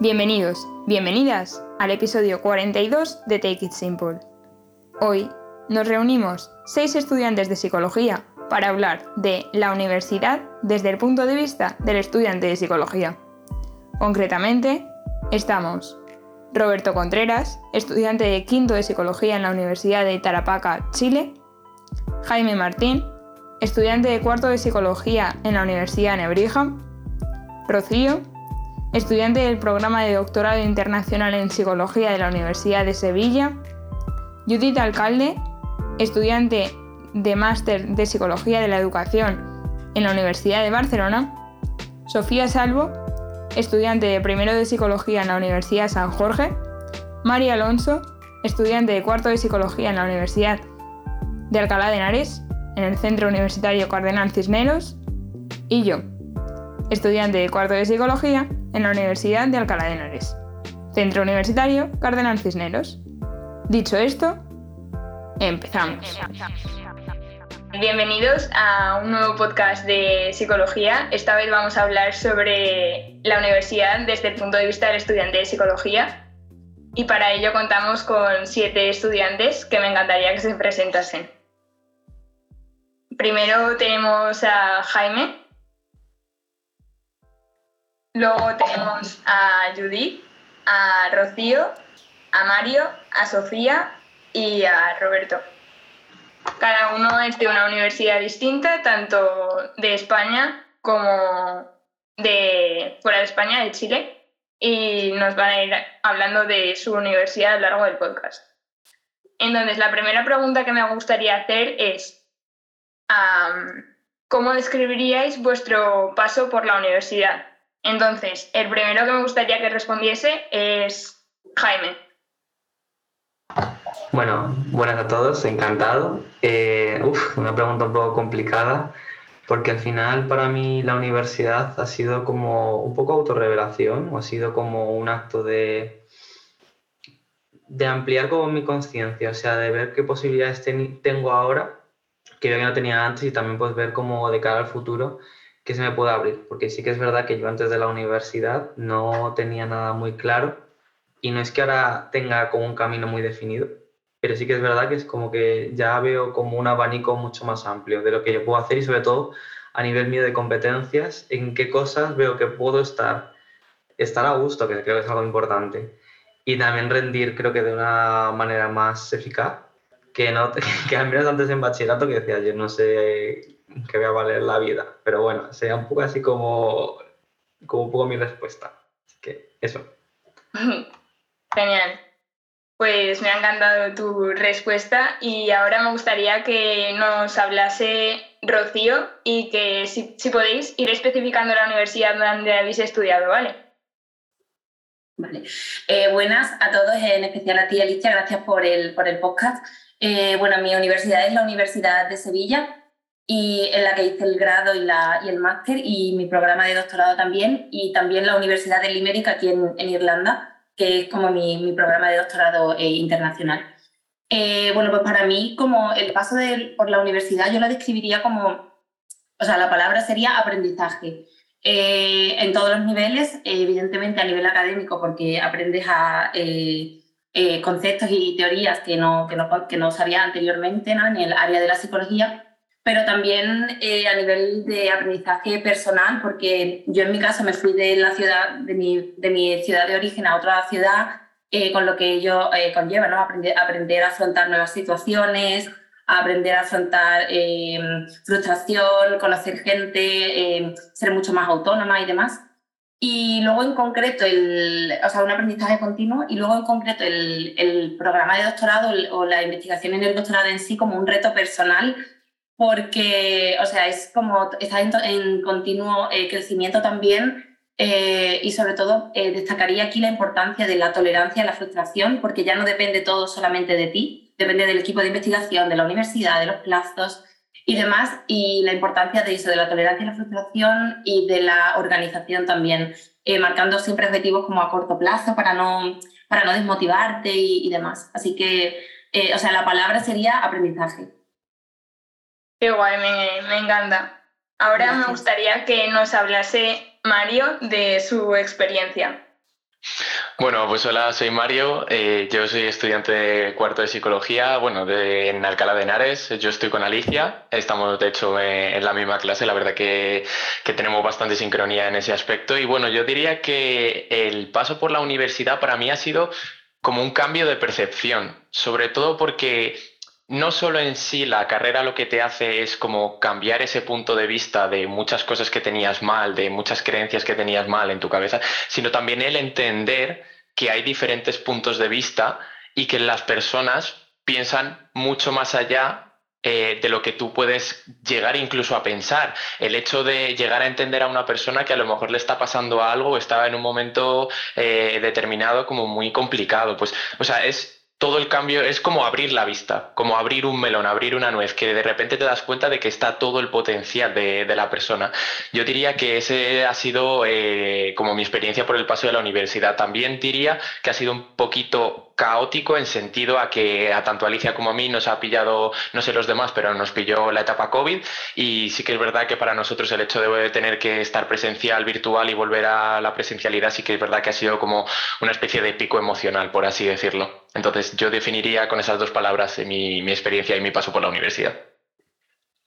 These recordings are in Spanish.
Bienvenidos, bienvenidas al episodio 42 de Take It Simple. Hoy nos reunimos seis estudiantes de psicología para hablar de la universidad desde el punto de vista del estudiante de psicología. Concretamente, estamos Roberto Contreras, estudiante de quinto de psicología en la Universidad de Tarapaca, Chile, Jaime Martín, estudiante de cuarto de psicología en la Universidad de Nebrija, Rocío, estudiante del programa de doctorado internacional en psicología de la Universidad de Sevilla, Judith Alcalde, estudiante de máster de psicología de la educación en la Universidad de Barcelona, Sofía Salvo, estudiante de primero de psicología en la Universidad San Jorge, María Alonso, estudiante de cuarto de psicología en la Universidad de Alcalá de Henares, en el Centro Universitario Cardenal Cisneros, y yo, estudiante de cuarto de psicología en la Universidad de Alcalá de Henares, Centro Universitario Cardenal Cisneros. Dicho esto, empezamos. Bienvenidos a un nuevo podcast de psicología. Esta vez vamos a hablar sobre la universidad desde el punto de vista del estudiante de psicología. Y para ello contamos con siete estudiantes que me encantaría que se presentasen. Primero tenemos a Jaime, Luego tenemos a Judith, a Rocío, a Mario, a Sofía y a Roberto. Cada uno es de una universidad distinta, tanto de España como de fuera de España, de Chile, y nos van a ir hablando de su universidad a lo largo del podcast. Entonces, la primera pregunta que me gustaría hacer es, ¿cómo describiríais vuestro paso por la universidad? Entonces, el primero que me gustaría que respondiese es Jaime. Bueno, buenas a todos, encantado. Eh, una pregunta un poco complicada, porque al final para mí la universidad ha sido como un poco autorrevelación, o ha sido como un acto de, de ampliar como mi conciencia, o sea, de ver qué posibilidades tengo ahora que yo no tenía antes y también pues ver como de cara al futuro que se me pueda abrir, porque sí que es verdad que yo antes de la universidad no tenía nada muy claro y no es que ahora tenga como un camino muy definido, pero sí que es verdad que es como que ya veo como un abanico mucho más amplio de lo que yo puedo hacer y sobre todo a nivel mío de competencias, en qué cosas veo que puedo estar, estar a gusto, que creo que es algo importante, y también rendir creo que de una manera más eficaz, que, no, que al menos antes en bachillerato que decía yo no sé que voy a valer la vida. Pero bueno, sería un poco así como, como un poco mi respuesta. Así que eso. Genial. Pues me ha encantado tu respuesta y ahora me gustaría que nos hablase Rocío y que si, podéis ir especificando la universidad donde habéis estudiado, ¿vale? Vale. Eh, buenas a todos, en especial a ti, Alicia, gracias por el, por el podcast. Eh, bueno, mi universidad es la Universidad de Sevilla, y en la que hice el grado y, la, y el máster y mi programa de doctorado también, y también la Universidad de Limerick aquí en, en Irlanda, que es como mi, mi programa de doctorado eh, internacional. Eh, bueno, pues para mí como el paso de, por la universidad yo la describiría como, o sea, la palabra sería aprendizaje. Eh, en todos los niveles, evidentemente a nivel académico, porque aprendes a conceptos y teorías que no, que no, que no sabía anteriormente ¿no? en el área de la psicología, pero también eh, a nivel de aprendizaje personal, porque yo en mi caso me fui de la ciudad, de mi, de mi ciudad de origen a otra ciudad, eh, con lo que ello eh, conlleva, ¿no? Aprender, aprender, a afrontar nuevas situaciones, aprender a afrontar frustración, conocer gente, ser mucho más autónoma y demás. Y luego en concreto, el, o sea, un aprendizaje continuo y luego en concreto el, el programa de doctorado o la investigación en el doctorado en sí como un reto personal porque, o sea, es como, está en, continuo eh, crecimiento también eh, y sobre todo eh, destacaría aquí la importancia de la tolerancia a la frustración, porque ya no depende todo solamente de ti, depende del equipo de investigación, de la universidad, de los plazos y demás, y la importancia de eso, de la tolerancia a la frustración y de la organización también, marcando siempre objetivos como a corto plazo para no, para no desmotivarte y, y demás. Así que, o sea, la palabra sería aprendizaje. Qué guay, me, encanta. Ahora me gustaría que nos hablase Mario de su experiencia. Bueno, pues hola, soy Mario. Eh, yo soy estudiante de cuarto de psicología, bueno, de, en Alcalá de Henares. Yo estoy con Alicia. Estamos, de hecho, eh, en la misma clase. La verdad que, que, tenemos bastante sincronía en ese aspecto. Y bueno, yo diría que el paso por la universidad para mí ha sido como un cambio de percepción, sobre todo porque no solo en sí la carrera lo que te hace es como cambiar ese punto de vista de muchas cosas que tenías mal, de muchas creencias que tenías mal en tu cabeza, sino también el entender que hay diferentes puntos de vista y que las personas piensan mucho más allá eh, de lo que tú puedes llegar incluso a pensar. El hecho de llegar a entender a una persona que a lo mejor le está pasando algo o estaba en un momento eh, determinado como muy complicado. Pues, o sea, es todo el cambio es como abrir la vista, como abrir un melón, abrir una nuez, que de repente te das cuenta de que está todo el potencial de, la persona. Yo diría que ese ha sido eh, como mi experiencia por el paso de la universidad. También diría que ha sido un poquito caótico en sentido a que a tanto Alicia como a mí nos ha pillado, no sé los demás, pero nos pilló la etapa COVID y sí que es verdad que para nosotros el hecho de tener que estar presencial, virtual y volver a la presencialidad sí que es verdad que ha sido como una especie de pico emocional, por así decirlo. Entonces yo definiría con esas dos palabras mi, mi experiencia y mi paso por la universidad.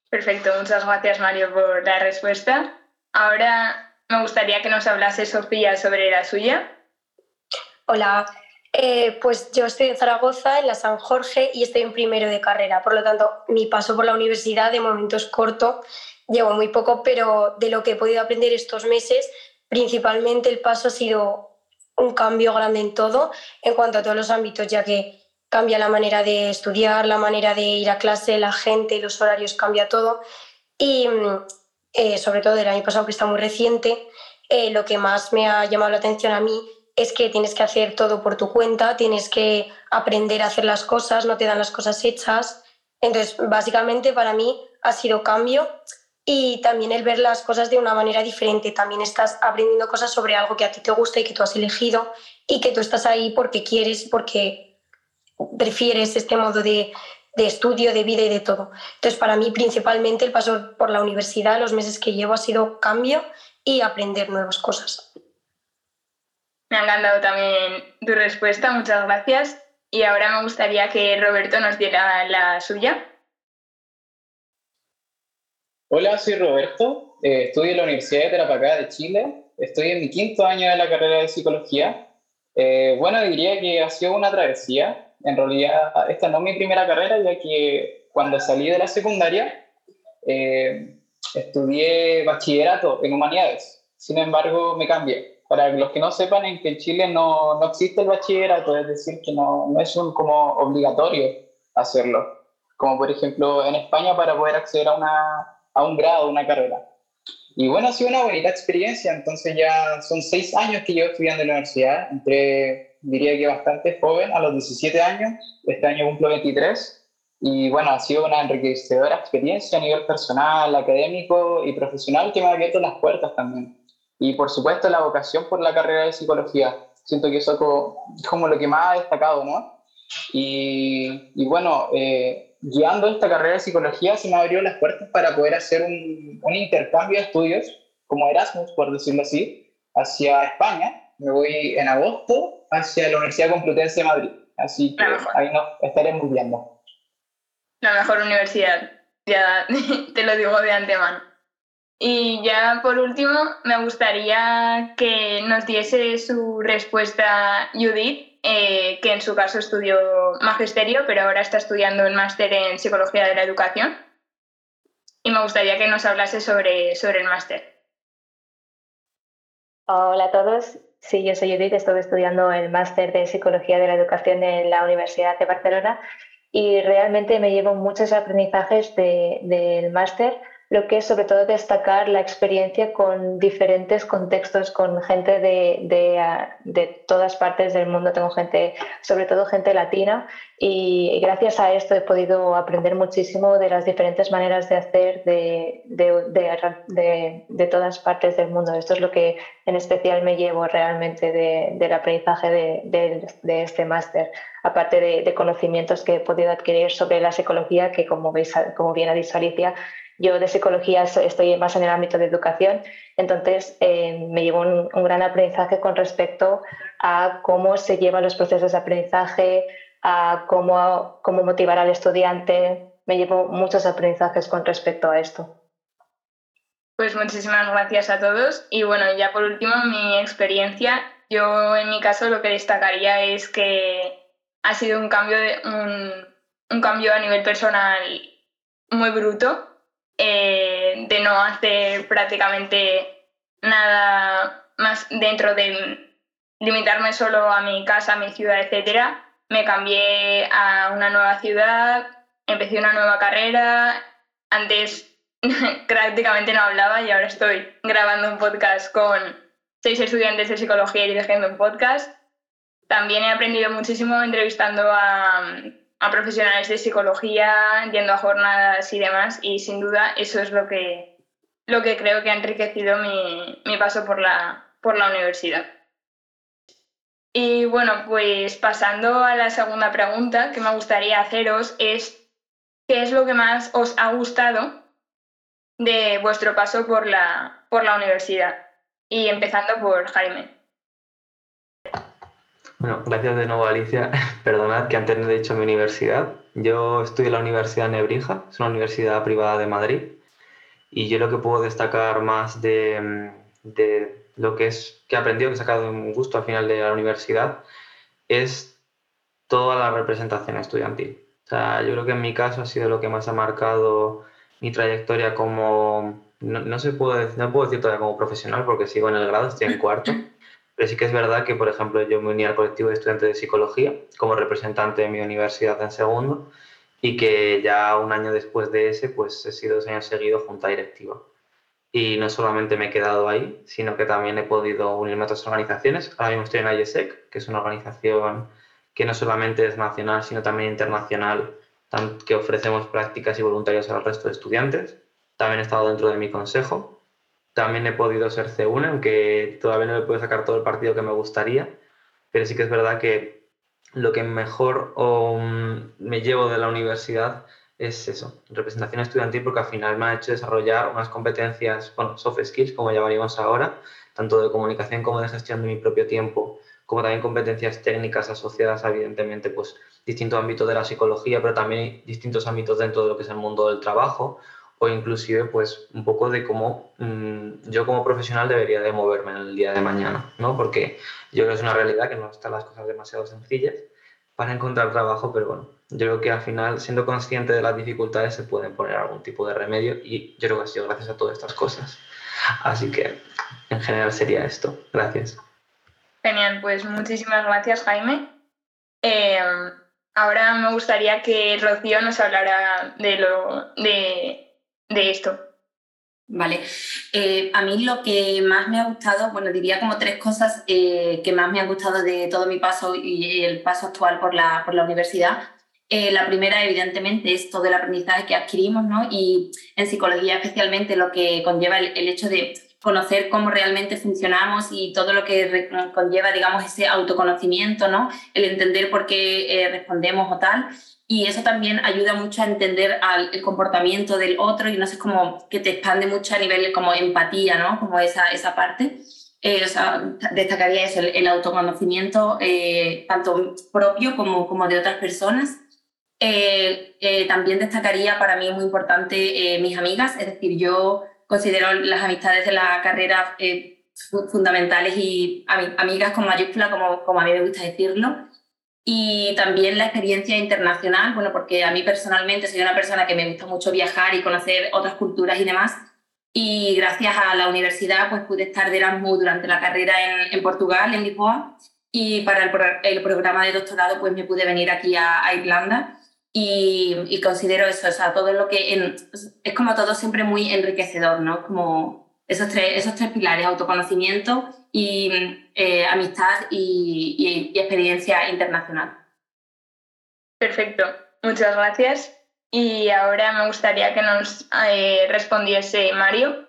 Perfecto, muchas gracias Mario por la respuesta. Ahora me gustaría que nos hablase Sofía sobre la suya. Hola, eh, pues yo estoy en Zaragoza, en la San Jorge, y estoy en primero de carrera. Por lo tanto, mi paso por la universidad de momento es corto, llevo muy poco, pero de lo que he podido aprender estos meses, principalmente el paso ha sido un cambio grande en todo, en cuanto a todos los ámbitos, ya que cambia la manera de estudiar, la manera de ir a clase, la gente, los horarios, cambia todo. Y eh, sobre todo del año pasado, que está muy reciente, eh, lo que más me ha llamado la atención a mí es que tienes que hacer todo por tu cuenta, tienes que aprender a hacer las cosas, no te dan las cosas hechas. Entonces, básicamente para mí ha sido cambio y también el ver las cosas de una manera diferente. También estás aprendiendo cosas sobre algo que a ti te gusta y que tú has elegido y que tú estás ahí porque quieres, porque prefieres este modo de, de estudio, de vida y de todo. Entonces, para mí principalmente el paso por la universidad, los meses que llevo, ha sido cambio y aprender nuevas cosas. Me ha encantado también tu respuesta, muchas gracias. Y ahora me gustaría que Roberto nos diera la suya. Hola, soy Roberto, eh, estudio en la Universidad de Tarapacá de Chile, estoy en mi quinto año de la carrera de psicología. Eh, bueno, diría que ha sido una travesía. En realidad, esta no es mi primera carrera, ya que cuando salí de la secundaria eh, estudié bachillerato en humanidades. Sin embargo, me cambié para los que no sepan, en que en Chile no, no existe el bachillerato, es decir, que no, no es un, como obligatorio hacerlo, como por ejemplo en España para poder acceder a, una, a un grado, una carrera. Y bueno, ha sido una bonita experiencia, entonces ya son seis años que llevo estudiando en la universidad, entre, diría que bastante joven, a los 17 años, este año cumplo 23, y bueno, ha sido una enriquecedora experiencia a nivel personal, académico y profesional que me ha abierto las puertas también. Y por supuesto la vocación por la carrera de psicología. Siento que eso es como lo que más ha destacado, ¿no? Y, y bueno, eh, guiando esta carrera de psicología se me abrió las puertas para poder hacer un, un, intercambio de estudios, como Erasmus, por decirlo así, hacia España. Me voy en agosto hacia la Universidad Complutense de Madrid. Así que ahí nos estaremos viendo. La mejor universidad, ya te lo digo de antemano. Y ya por último, me gustaría que nos diese su respuesta Judith, eh, que en su caso estudió magisterio, pero ahora está estudiando un máster en psicología de la educación. Y me gustaría que nos hablase sobre, sobre el máster. Hola a todos. Sí, yo soy Judith, estoy estudiando el máster de psicología de la educación en la Universidad de Barcelona y realmente me llevo muchos aprendizajes del máster lo que es sobre todo destacar la experiencia con diferentes contextos, con gente de, ah, de, todas partes del mundo. Tengo gente, sobre todo gente latina, y gracias a esto he podido aprender muchísimo de las diferentes maneras de hacer de, de todas partes del mundo. Esto es lo que en especial me llevo realmente del aprendizaje de, este máster, aparte de, conocimientos que he podido adquirir sobre la psicología, que como, veis, como bien ha dicho Alicia, Yo de psicología estoy más en el ámbito de educación, entonces eh, me llevo un, gran aprendizaje con respecto a cómo se llevan los procesos de aprendizaje, a cómo, cómo motivar al estudiante. Me llevo muchos aprendizajes con respecto a esto. Pues muchísimas gracias a todos. Y bueno, ya por último, mi experiencia. Yo en mi caso lo que destacaría es que ha sido un cambio, de, un, cambio a nivel personal muy bruto, eh, de no hacer prácticamente nada más dentro de limitarme solo a mi casa, a mi ciudad, etc. Me cambié a una nueva ciudad, empecé una nueva carrera. Antes prácticamente no hablaba y ahora estoy grabando un podcast con seis estudiantes de psicología y dirigiendo un podcast. También he aprendido muchísimo entrevistando a, profesionales de psicología, yendo a jornadas y demás, y sin duda eso es lo que, lo que creo que ha enriquecido mi, mi paso por la, por la universidad. Y bueno, pues pasando a la segunda pregunta que me gustaría haceros es, ¿qué es lo que más os ha gustado de vuestro paso por la, por la universidad. Y empezando por Jaime. Bueno, gracias de nuevo Alicia. Perdonad que antes no he dicho mi universidad. Yo estudio en la Universidad Nebrija, es una universidad privada de Madrid. Y yo lo que puedo destacar más de, de lo que es que he aprendido, que he sacado un gusto al final de la universidad, es toda la representación estudiantil. O sea, yo creo que en mi caso ha sido lo que más ha marcado mi trayectoria como, no, se puede, no puedo decir todavía como profesional porque sigo en el grado, estoy en cuarto, pero sí que es verdad que, por ejemplo, yo me uní al colectivo de estudiantes de psicología como representante de mi universidad en segundo y que ya un año después de ese, pues he sido dos años seguidos junta directiva. Y no solamente me he quedado ahí, sino que también he podido unirme a otras organizaciones. Ahora mismo estoy en IESEC, que es una organización que no solamente es nacional, sino también internacional que ofrecemos prácticas y voluntarios al resto de estudiantes. También he estado dentro de mi consejo. También he podido ser C1, aunque todavía no me puedo sacar todo el partido que me gustaría, pero sí que es verdad que lo que mejor mm, me llevo de la universidad es eso, representación estudiantil, porque al final me ha hecho desarrollar unas competencias, bueno, soft skills, como llamaríamos ahora, tanto de comunicación como de gestión de mi propio tiempo, como también competencias técnicas asociadas, evidentemente, pues distintos ámbitos de la psicología, pero también distintos ámbitos dentro de lo que es el mundo del trabajo o inclusive pues un poco de cómo mm, yo como profesional debería de moverme en el día de mañana, ¿no? Porque yo creo que es una realidad que no están las cosas demasiado sencillas para encontrar trabajo, pero bueno, yo creo que al final, siendo consciente de las dificultades, se pueden poner algún tipo de remedio y yo creo que ha sido gracias a todas estas cosas. Así que en general sería esto. Gracias. Genial, pues muchísimas gracias Jaime. Eh, Ahora me gustaría que Rocío nos hablara de, lo, de, esto. Vale, eh, a mí lo que más me ha gustado, bueno, diría como tres cosas eh, que más me han gustado de todo mi paso y el paso actual por la, por la universidad. Eh, la primera, evidentemente, es todo el aprendizaje que adquirimos, ¿no? Y en psicología especialmente lo que conlleva el hecho de conocer cómo realmente funcionamos y todo lo que conlleva, digamos, ese autoconocimiento, ¿no? El entender por qué respondemos o tal. Y eso también ayuda mucho a entender el comportamiento del otro y no sé, como que te expande mucho a nivel como empatía, ¿no? Como esa, esa parte. Eh, o sea, destacaría eso, el, autoconocimiento eh, tanto propio como, como de otras personas. también destacaría para mí muy importante mis amigas, es decir, yo considero las amistades de la carrera eh, fundamentales y amigas con mayúscula, como, como a mí me gusta decirlo. Y también la experiencia internacional, bueno, porque a mí personalmente soy una persona que me gusta mucho viajar y conocer otras culturas y demás. Y gracias a la universidad, pues pude estar de Erasmus durante la carrera en, en Portugal, en Lisboa. Y para el, el, programa de doctorado, pues me pude venir aquí a, a Irlanda. Y, considero eso, o sea, todo lo que es como todo siempre muy enriquecedor, ¿no? Como esos tres, esos tres pilares, autoconocimiento y eh, amistad y, experiencia internacional. Perfecto, muchas gracias. Y ahora me gustaría que nos eh, respondiese Mario.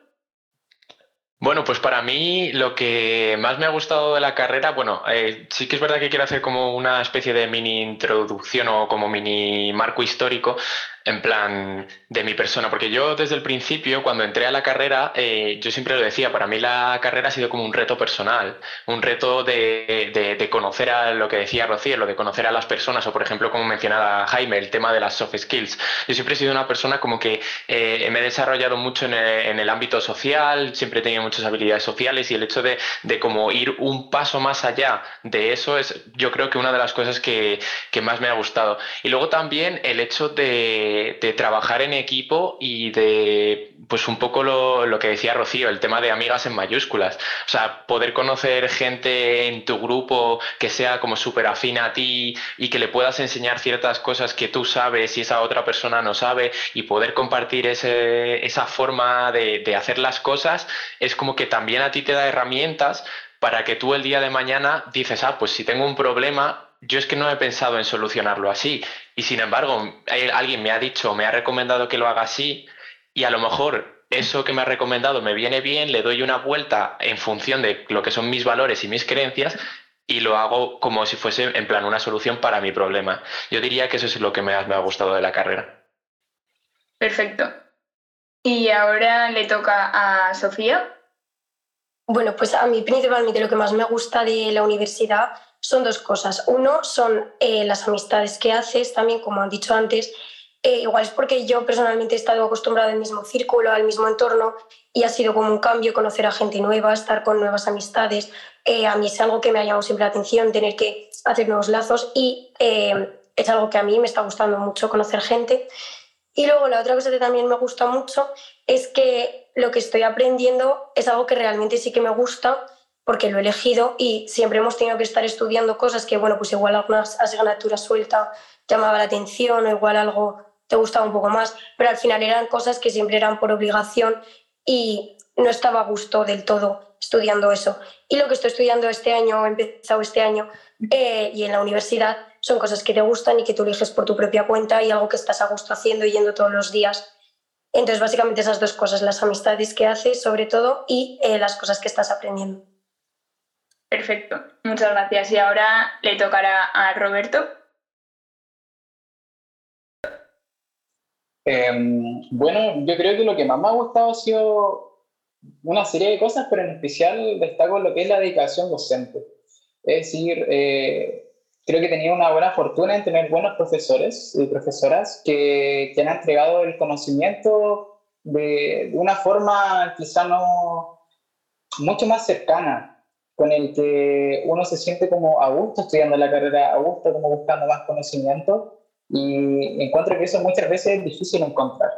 Bueno, pues para mí lo que más me ha gustado de la carrera, bueno, eh, sí que es verdad que quiero hacer como una especie de mini introducción o como mini marco histórico. En plan de mi persona, porque yo desde el principio, cuando entré a la carrera, eh, yo siempre lo decía, para mí la carrera ha sido como un reto personal, un reto de, de, conocer a lo que decía Rocío, lo de conocer a las personas, o por ejemplo, como mencionaba Jaime, el tema de las soft skills. Yo siempre he sido una persona como que eh, me he desarrollado mucho en el, ámbito social, siempre he tenido muchas habilidades sociales y el hecho de, de como ir un paso más allá de eso es yo creo que una de las cosas que, que más me ha gustado. Y luego también el hecho de de, trabajar en equipo y de, pues un poco lo, lo, que decía Rocío, el tema de amigas en mayúsculas. O sea, poder conocer gente en tu grupo que sea como súper afina a ti y que le puedas enseñar ciertas cosas que tú sabes y esa otra persona no sabe y poder compartir ese, esa forma de, de hacer las cosas, es como que también a ti te da herramientas para que tú el día de mañana dices, ah, pues si tengo un problema, yo es que no he pensado en solucionarlo así. Y sin embargo, alguien me ha dicho, me ha recomendado que lo haga así, y a lo mejor eso que me ha recomendado me viene bien, le doy una vuelta en función de lo que son mis valores y mis creencias, y lo hago como si fuese en plan una solución para mi problema. Yo diría que eso es lo que me ha gustado de la carrera. Perfecto. Y ahora le toca a Sofía. Bueno, pues a mí principalmente lo que más me gusta de la universidad son dos cosas. Uno son eh, las amistades que haces, también como han dicho antes, eh, igual es porque yo personalmente he estado acostumbrada al mismo círculo, al mismo entorno y ha sido como un cambio conocer a gente nueva, estar con nuevas amistades. Eh, a mí es algo que me ha llamado siempre la atención, tener que hacer nuevos lazos y es algo que a mí me está gustando mucho conocer gente. Y luego la otra cosa que también me gusta mucho es que lo que estoy aprendiendo es algo que realmente sí que me gusta porque lo he elegido y siempre hemos tenido que estar estudiando cosas que, bueno, pues igual alguna asignatura suelta llamaba la atención o igual algo te gustaba un poco más, pero al final eran cosas que siempre eran por obligación y no estaba a gusto del todo estudiando eso. Y lo que estoy estudiando este año, he empezado este año, eh, y en la universidad, son cosas que te gustan y que tú eliges por tu propia cuenta y algo que estás a gusto haciendo y yendo todos los días. Entonces, básicamente esas dos cosas, las amistades que haces sobre todo y eh, las cosas que estás aprendiendo. Perfecto, muchas gracias. Y ahora le tocará a Roberto. Em, bueno, yo creo que lo que más me ha gustado ha sido una serie de cosas, pero en especial destaco lo que es la dedicación docente. Es decir, eh, creo que tenía una buena fortuna en tener buenos profesores y profesoras que, que han entregado el conocimiento de, de, una forma quizá no mucho más cercana con el que uno se siente como a gusto estudiando la carrera, a gusto como buscando más conocimiento y encuentro que eso muchas veces es difícil encontrar,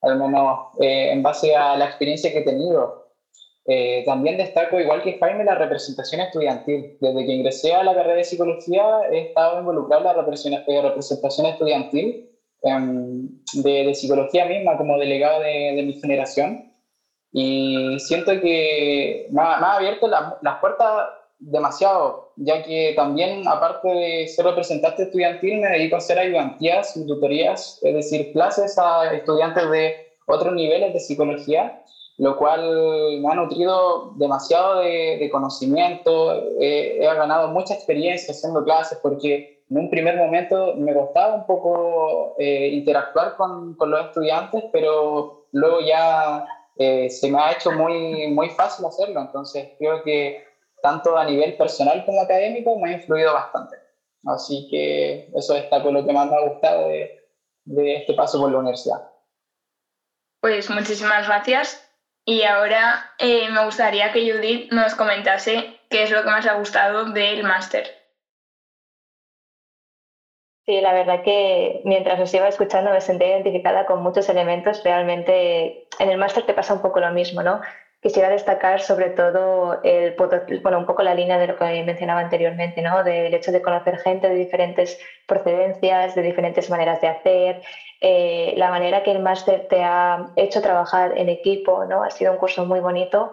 al menos eh, en base a la experiencia que he tenido. Eh, también destaco, igual que Jaime, la representación estudiantil. Desde que ingresé a la carrera de psicología he estado involucrado en la eh, representación estudiantil em, de, de, psicología misma como delegado de, de mi generación. Y siento que me ha, abierto las puertas demasiado, ya que también, aparte de ser representante estudiantil, me dedico a hacer ayudantías y tutorías, es decir, clases a estudiantes de otros niveles de psicología, lo cual me ha nutrido demasiado de, conocimiento, he ganado mucha experiencia haciendo clases porque en un primer momento me costaba un poco eh, interactuar con, con los estudiantes, pero luego ya eh, se me ha hecho muy, muy fácil hacerlo. Entonces creo que tanto a nivel personal como académico me ha influido bastante. Así que eso está con lo que más me ha gustado de, de este paso por la universidad. Pues muchísimas gracias. Y ahora eh, me gustaría que Judith nos comentase qué es lo que más ha gustado del máster. Sí, la verdad que mientras os iba escuchando me sentí identificada con muchos elementos. Realmente en el máster te pasa un poco lo mismo, ¿no? Quisiera destacar sobre todo el, bueno, un poco la línea de lo que mencionaba anteriormente, ¿no? Del hecho de conocer gente de diferentes procedencias, de diferentes maneras de hacer, eh, la manera que el máster te ha hecho trabajar en equipo, ¿no? Ha sido un curso muy bonito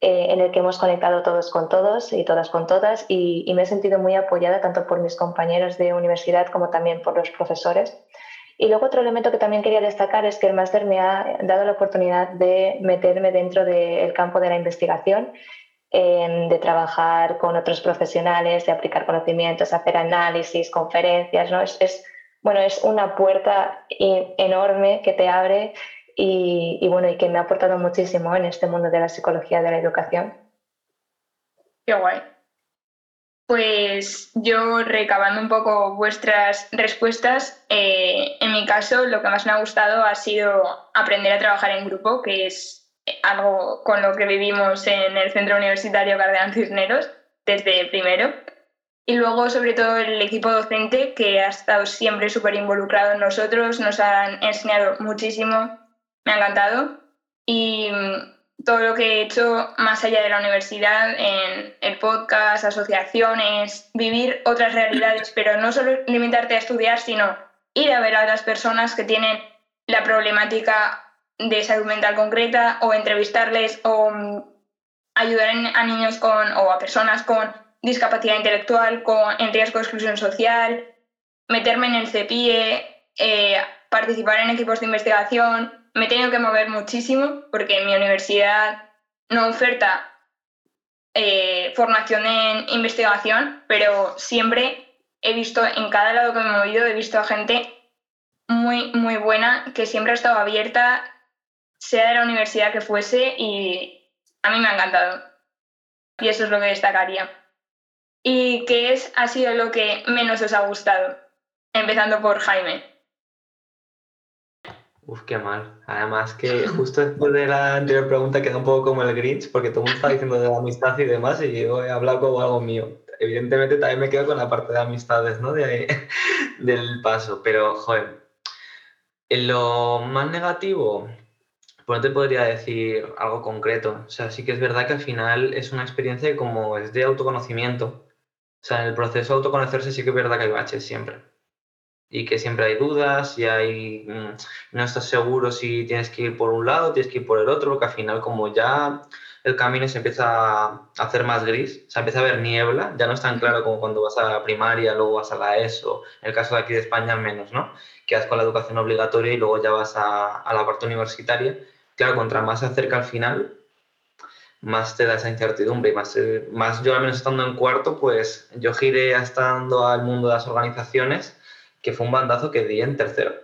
eh, en el que hemos conectado todos con todos y todas con todas y, me he sentido muy apoyada tanto por mis compañeros de universidad como también por los profesores. Y luego otro elemento que también quería destacar es que el máster me ha dado la oportunidad de meterme dentro del campo de la investigación, de trabajar con otros profesionales, de aplicar conocimientos, hacer análisis, conferencias. ¿no? Es bueno, es una puerta enorme que te abre y, bueno, y que me ha aportado muchísimo en este mundo de la psicología de la educación. Qué guay. Pues yo recabando un poco vuestras respuestas, eh, en mi caso lo que más me ha gustado ha sido aprender a trabajar en grupo, que es algo con lo que vivimos en el Centro Universitario Cardeal Cisneros desde primero. Y luego, sobre todo, el equipo docente que ha estado siempre súper involucrado en nosotros, nos han enseñado muchísimo, me ha encantado. Y todo lo que he hecho más allá de la universidad, en el podcast, asociaciones, vivir otras realidades, pero no solo limitarte a estudiar, sino ir a ver a otras personas que tienen la problemática de salud mental concreta o entrevistarles o mm, ayudar a niños con, o a personas con discapacidad intelectual, con, en riesgo de exclusión social, meterme en el CEPIE, eh, participar en equipos de investigación, me he tenido que mover muchísimo porque mi universidad no oferta eh, formación en investigación, pero siempre he visto, en cada lado que me he movido, he visto a gente muy, muy buena que siempre ha estado abierta, sea de la universidad que fuese, y a mí me ha encantado. Y eso es lo que destacaría. ¿Y qué es, ha sido lo que menos os ha gustado? Empezando por Jaime. Uf, qué mal. Además que justo después de la anterior pregunta queda un poco como el Grinch, porque todo el mundo está diciendo de la amistad y demás, y yo he hablado como algo mío. Evidentemente también me quedo con la parte de amistades, ¿no? De, del paso, pero, joder, en lo más negativo, pues no te podría decir algo concreto. O sea, sí que es verdad que al final es una experiencia como es de autoconocimiento. O sea, en el proceso de autoconocerse sí que es verdad que hay baches siempre y que siempre hay dudas y hay, mm, no estás seguro si tienes que ir por un lado, tienes que ir por el otro, porque al final como ya el camino se empieza a hacer más gris, se empieza a ver niebla, ya no es tan claro como cuando vas a la primaria, luego vas a la ESO, en el caso de aquí de España al menos, ¿no? Que vas con la educación obligatoria y luego ya vas a, a la parte universitaria. Claro, contra más se acerca al final, más te da esa incertidumbre y más, eh, más yo al menos estando en cuarto, pues yo giré estando al mundo de las organizaciones que fue un bandazo que di en tercero,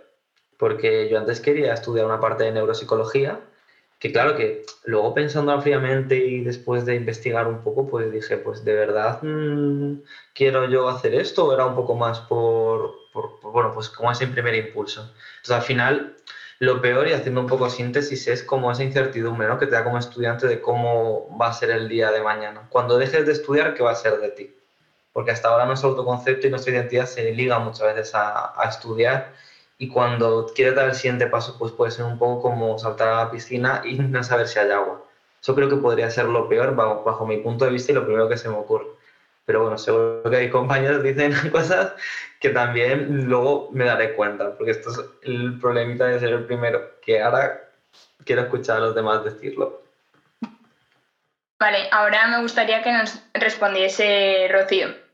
porque yo antes quería estudiar una parte de neuropsicología, que claro que luego pensando fríamente y después de investigar un poco, pues dije, pues de verdad mm, quiero yo hacer esto era un poco más por, por, bueno, pues como ese primer impulso. Entonces al final lo peor y haciendo un poco síntesis es como esa incertidumbre ¿no? que te da como estudiante de cómo va a ser el día de mañana. Cuando dejes de estudiar, ¿qué va a ser de ti? Porque hasta ahora nuestro autoconcepto y nuestra identidad se liga muchas veces a, estudiar y cuando quieres dar el siguiente paso, pues puede ser un poco como saltar a la piscina y no saber si hay agua. Eso creo que podría ser lo peor bajo, bajo mi punto de vista y lo primero que se me ocurre. Pero bueno, seguro que hay compañeros que dicen cosas que también luego me daré cuenta, porque esto es el problemita de ser el primero, que ahora quiero escuchar a los demás decirlo. Vale, ahora me gustaría que nos respondiese Rocío.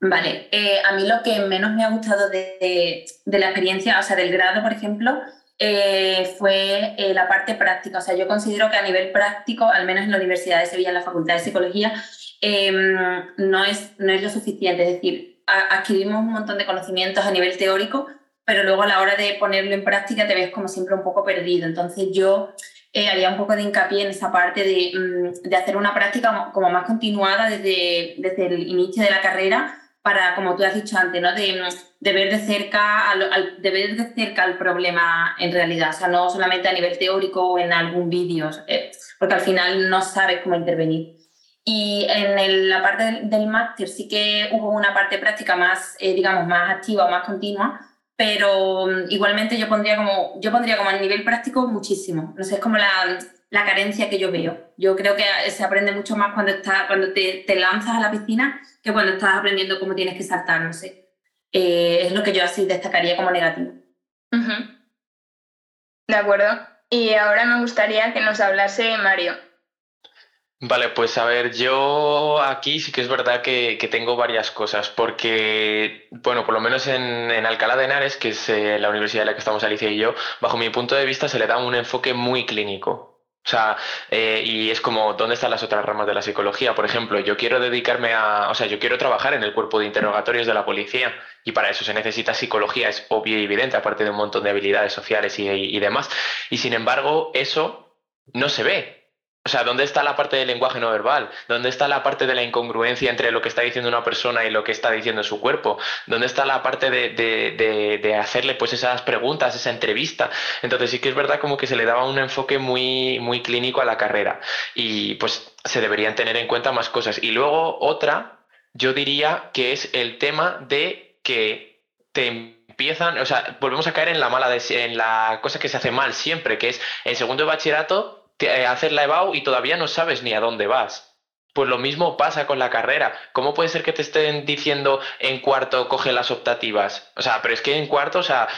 Vale, eh, a mí lo que menos me ha gustado de, la experiencia, o sea, del grado, por ejemplo, eh, fue eh, la parte práctica. O sea, yo considero que a nivel práctico, al menos en la Universidad de Sevilla, en la Facultad de Psicología, em, no, es, no es lo suficiente. Es decir, adquirimos un montón de conocimientos a nivel teórico, pero luego a la hora de ponerlo en práctica te ves como siempre un poco perdido. Entonces yo haría un poco de hincapié en esa parte de, mm, de, hacer una práctica como más continuada desde, desde el inicio de la carrera para, como tú has dicho antes, ¿no? de, de ver de cerca al, de ver de cerca el problema en realidad, o sea, no solamente a nivel teórico o en algún vídeo, eh, porque al final no sabes cómo intervenir. Y en la parte del, máster sí que hubo una parte práctica más, eh, digamos, más activa más continua, pero mm, igualmente yo pondría como, yo pondría como a nivel práctico muchísimo. No sé, es como la, la carencia que yo veo. Yo creo que se aprende mucho más cuando, está, cuando te, te lanzas a la piscina que cuando estás aprendiendo cómo tienes que saltar, no sé. Eh, es lo que yo así destacaría como negativo. De acuerdo. Y ahora me gustaría que nos hablase Mario. Vale, pues a ver, yo aquí sí que es verdad que, tengo varias cosas, porque, bueno, por lo menos en, Alcalá de Henares, que es eh, la universidad en la que estamos Alicia y yo, bajo mi punto de vista se le da un enfoque muy clínico. O sea, eh, y es como, ¿dónde están las otras ramas de la psicología? Por ejemplo, yo quiero dedicarme a, o sea, yo quiero trabajar en el cuerpo de interrogatorios de la policía y para eso se necesita psicología, es obvio y evidente, aparte de un montón de habilidades sociales y demás. Y sin embargo, eso no se ve. O sea, ¿dónde está la parte del lenguaje no verbal? ¿Dónde está la parte de la incongruencia entre lo que está diciendo una persona y lo que está diciendo su cuerpo? ¿Dónde está la parte de, hacerle pues esas preguntas, esa entrevista? Entonces sí que es verdad como que se le daba un enfoque muy, muy clínico a la carrera y pues se deberían tener en cuenta más cosas. Y luego otra, yo diría que es el tema de que te empiezan, o sea, volvemos a caer en la mala, en la cosa que se hace mal siempre, que es el segundo de bachillerato eh, hacer la EBAU y todavía no sabes ni a dónde vas. Pues lo mismo pasa con la carrera. ¿Cómo puede ser que te estén diciendo en cuarto coge las optativas? O sea, pero es que en cuarto, o sea,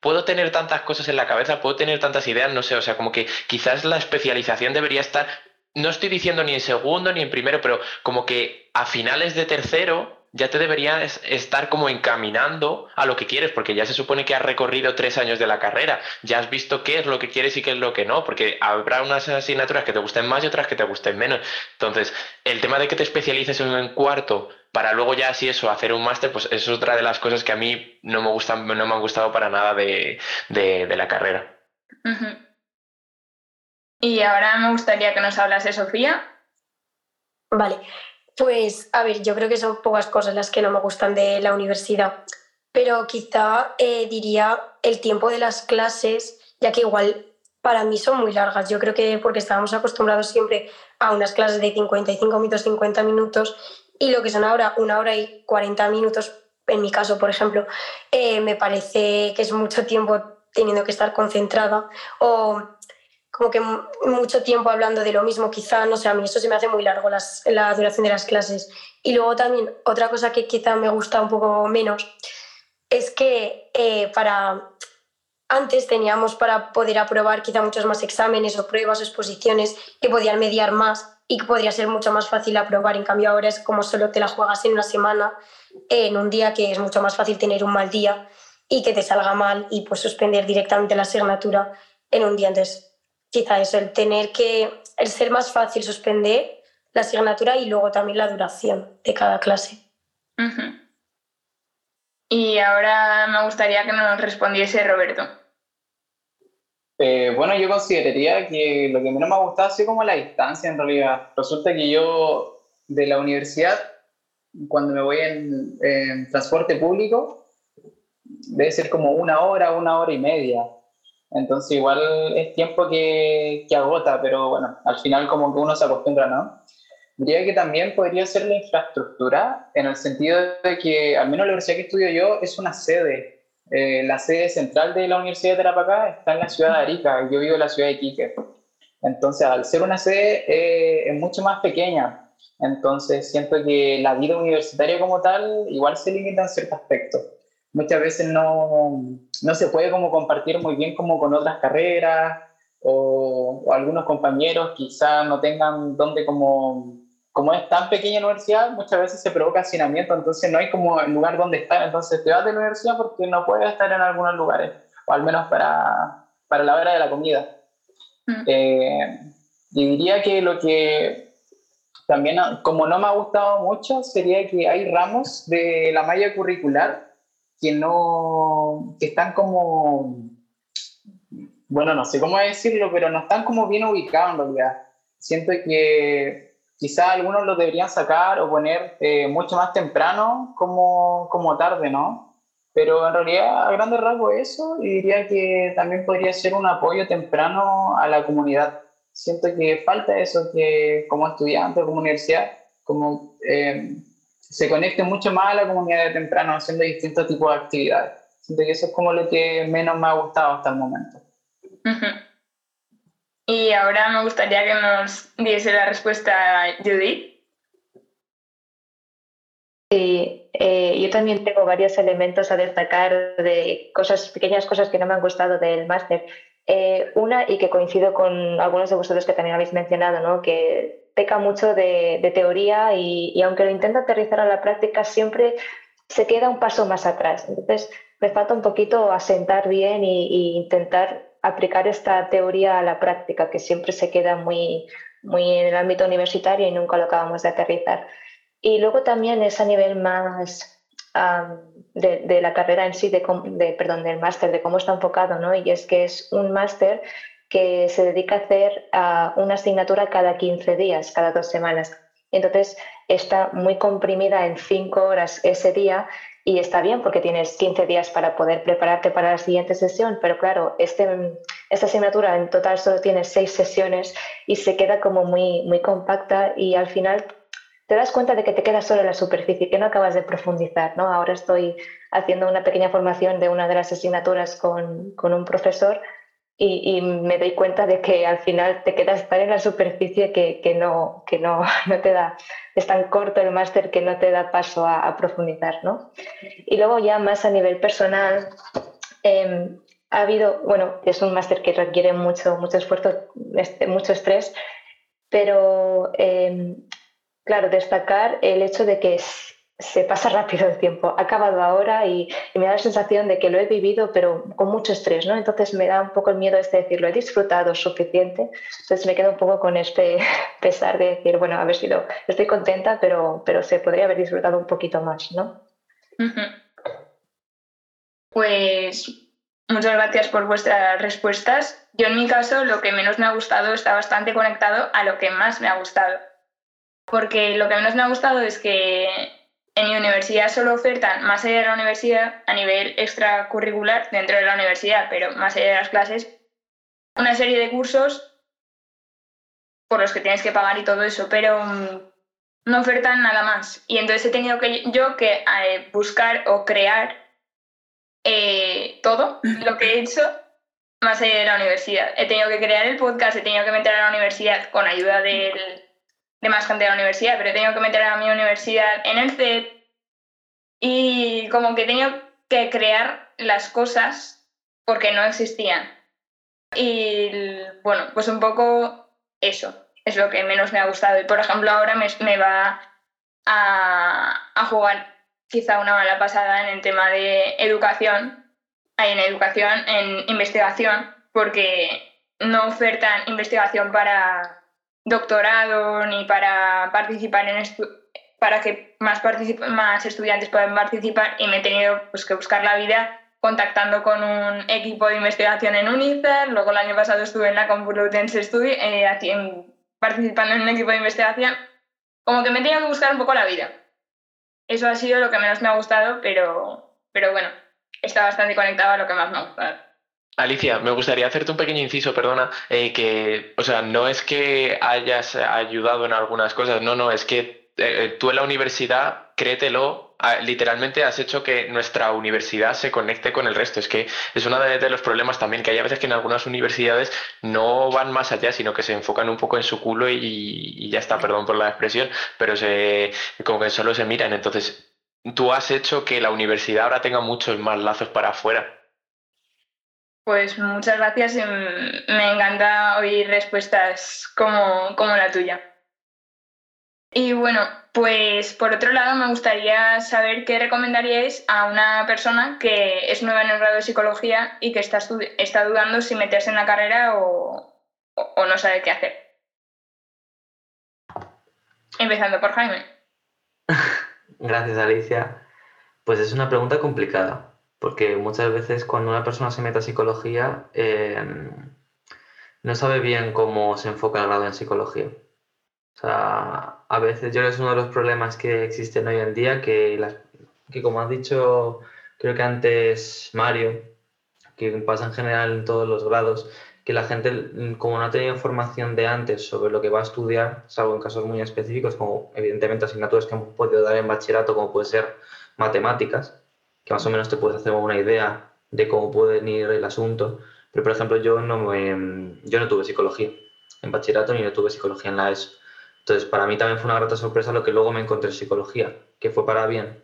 puedo tener tantas cosas en la cabeza, puedo tener tantas ideas, no sé, o sea, como que quizás la especialización debería estar, no estoy diciendo ni en segundo ni en primero, pero como que a finales de tercero ya te deberías estar como encaminando a lo que quieres, porque ya se supone que has recorrido tres años de la carrera, ya has visto qué es lo que quieres y qué es lo que no, porque habrá unas asignaturas que te gusten más y otras que te gusten menos. Entonces, el tema de que te especialices en un cuarto para luego ya así eso, hacer un máster, pues es otra de las cosas que a mí no me, gustan, no me han gustado para nada de, la carrera. Y ahora me gustaría que nos hablase Sofía. Vale, pues, a ver, yo creo que son pocas cosas las que no me gustan de la universidad, pero quizá eh, diría el tiempo de las clases, ya que igual para mí son muy largas. Yo creo que porque estábamos acostumbrados siempre a unas clases de 55 minutos, 50 minutos, y lo que son ahora una hora y 40 minutos, en mi caso, por ejemplo, eh, me parece que es mucho tiempo teniendo que estar concentrada o como que mucho tiempo hablando de lo mismo, quizá, no sé, a mí eso se me hace muy largo la duración de las clases. Y luego también otra cosa que quizá me gusta un poco menos es que eh, para antes teníamos para poder aprobar quizá muchos más exámenes o pruebas o exposiciones que podían mediar más y que podría ser mucho más fácil aprobar. En cambio ahora es como solo te la juegas en una semana, en un día que es mucho más fácil tener un mal día y que te salga mal y pues suspender directamente la asignatura en un día. Entonces quizá eso, el tener que, el ser más fácil suspender la asignatura y luego también la duración de cada clase. Y ahora me gustaría que nos respondiese Roberto. Eh, bueno, yo consideraría que lo que menos me ha gustado ha sido como la distancia en realidad. Resulta que yo de la universidad, cuando me voy en, en transporte público, debe ser como una hora, una hora y media. Entonces igual es tiempo que, que, agota, pero bueno, al final como que uno se acostumbra, ¿no? Diría que también podría ser la infraestructura, en el sentido de que al menos la universidad que estudio yo es una sede. Eh, la sede central de la Universidad de Tarapacá está en la ciudad de Arica, yo vivo en la ciudad de Iquique. Entonces, al ser una sede eh, es mucho más pequeña. Entonces, siento que la vida universitaria como tal igual se limita en cierto aspecto muchas veces no, no, se puede como compartir muy bien como con otras carreras o, algunos compañeros quizá no tengan donde como, como es tan pequeña la universidad, muchas veces se provoca hacinamiento, entonces no hay como lugar donde estar, entonces te vas de la universidad porque no puedes estar en algunos lugares, o al menos para, para la hora de la comida. Mm. Eh, y diría que lo que también, como no me ha gustado mucho, sería que hay ramos de la malla curricular que no, que están como, bueno, no sé cómo decirlo, pero no están como bien ubicados en realidad. Siento que quizá algunos lo deberían sacar o poner eh, mucho más temprano como, como tarde, ¿no? Pero en realidad, a grandes rasgos, eso, y diría que también podría ser un apoyo temprano a la comunidad. Siento que falta eso, que como estudiante como universidad, como eh, se conecte mucho más a la comunidad de temprano haciendo distintos tipos de actividades. Siento que eso es como lo que menos me ha gustado hasta el momento. Y ahora me gustaría que nos diese la respuesta Judith. Sí, eh, yo también tengo varios elementos a destacar de cosas, pequeñas cosas que no me han gustado del máster. Eh, una, y que coincido con algunos de vosotros que también habéis mencionado, ¿no? que peca mucho de, teoría y, aunque lo intenta aterrizar a la práctica, siempre se queda un paso más atrás. Entonces, me falta un poquito asentar bien e intentar aplicar esta teoría a la práctica, que siempre se queda muy, muy en el ámbito universitario y nunca lo acabamos de aterrizar. Y luego también es a nivel más de, la carrera en sí, de, perdón, del máster, de cómo está enfocado, ¿no? Y es que es un máster que se dedica a hacer una asignatura cada 15 días, cada dos semanas. Entonces está muy comprimida en cinco horas ese día y está bien porque tienes 15 días para poder prepararte para la siguiente sesión, pero claro, este, esta asignatura en total solo tiene seis sesiones y se queda como muy, muy compacta y al final te das cuenta de que te quedas solo la superficie, que no acabas de profundizar. ¿no? Ahora estoy haciendo una pequeña formación de una de las asignaturas con, con un profesor y, me doy cuenta de que al final te quedas tan en la superficie que, que, no, que no, no, te da, es tan corto el máster que no te da paso a, profundizar. ¿no? Y luego ya más a nivel personal, em, ha habido, bueno, es un máster que requiere mucho, mucho esfuerzo, este, mucho estrés, pero em, claro, destacar el hecho de que se pasa rápido el tiempo. Ha acabado ahora y, me da la sensación de que lo he vivido, pero con mucho estrés, ¿no? Entonces me da un poco el miedo este de decir, lo he disfrutado suficiente. Entonces me quedo un poco con este pesar de decir, bueno, haber sido, estoy contenta, pero, pero se podría haber disfrutado un poquito más, ¿no? Pues muchas gracias por vuestras respuestas. Yo en mi caso, lo que menos me ha gustado está bastante conectado a lo que más me ha gustado. Porque lo que menos me ha gustado es que en mi universidad solo ofertan, más allá de la universidad, a nivel extracurricular dentro de la universidad, pero más allá de las clases, una serie de cursos por los que tienes que pagar y todo eso, pero mm, no ofertan nada más. Y entonces he tenido que yo que eh, buscar o crear eh, todo lo que he hecho más allá de la universidad. He tenido que crear el podcast, he tenido que meter a la universidad con ayuda del de más gente de la universidad, pero he tenido que meter a mi universidad en el CEP y como que he tenido que crear las cosas porque no existían. Y bueno, pues un poco eso es lo que menos me ha gustado. Y por ejemplo, ahora me, me va a, a, jugar quizá una mala pasada en el tema de educación, en educación, en investigación, porque no ofertan investigación para doctorado ni para participar en para que más, más estudiantes puedan participar y me he tenido pues, que buscar la vida contactando con un equipo de investigación en UNICEF, luego el año pasado estuve en la Complutense Study eh, participando en un equipo de investigación, como que me he tenido que buscar un poco la vida. Eso ha sido lo que menos me ha gustado, pero, pero bueno, está bastante conectado a lo que más me ha gustado. Alicia, me gustaría hacerte un pequeño inciso, perdona, eh, que, o sea, no es que hayas ayudado en algunas cosas, no, no, es que eh, eh, tú en la universidad, créetelo, ah, literalmente has hecho que nuestra universidad se conecte con el resto. Es que es uno de, los problemas también, que hay a veces que en algunas universidades no van más allá, sino que se enfocan un poco en su culo y, ya está, perdón por la expresión, pero se, como que solo se miran. Entonces, tú has hecho que la universidad ahora tenga muchos más lazos para afuera. Pues muchas gracias y me encanta oír respuestas como, como la tuya. Y bueno, pues por otro lado me gustaría saber qué recomendaríais a una persona que es nueva en el grado de psicología y que está, está dudando si meterse en la carrera o, o no sabe qué hacer. Empezando por Jaime. Gracias, Alicia. Pues es una pregunta complicada porque muchas veces cuando una persona se mete a psicología em, no sabe bien cómo se enfoca el grado en psicología. O sea, a veces yo creo que es uno de los problemas que existen hoy en día, que, que como has dicho, creo que antes Mario, que pasa en general en todos los grados, que la gente, como no ha tenido información de antes sobre lo que va a estudiar, salvo en casos muy específicos, como evidentemente asignaturas que hemos podido dar en bachillerato, como puede ser matemáticas, que más o menos te puedes hacer una idea de cómo puede ir el asunto. Pero, por ejemplo, yo no, yo no tuve psicología en bachillerato ni no tuve psicología en la ESO. Entonces, para mí también fue una grata sorpresa lo que luego me encontré en psicología, que fue para bien.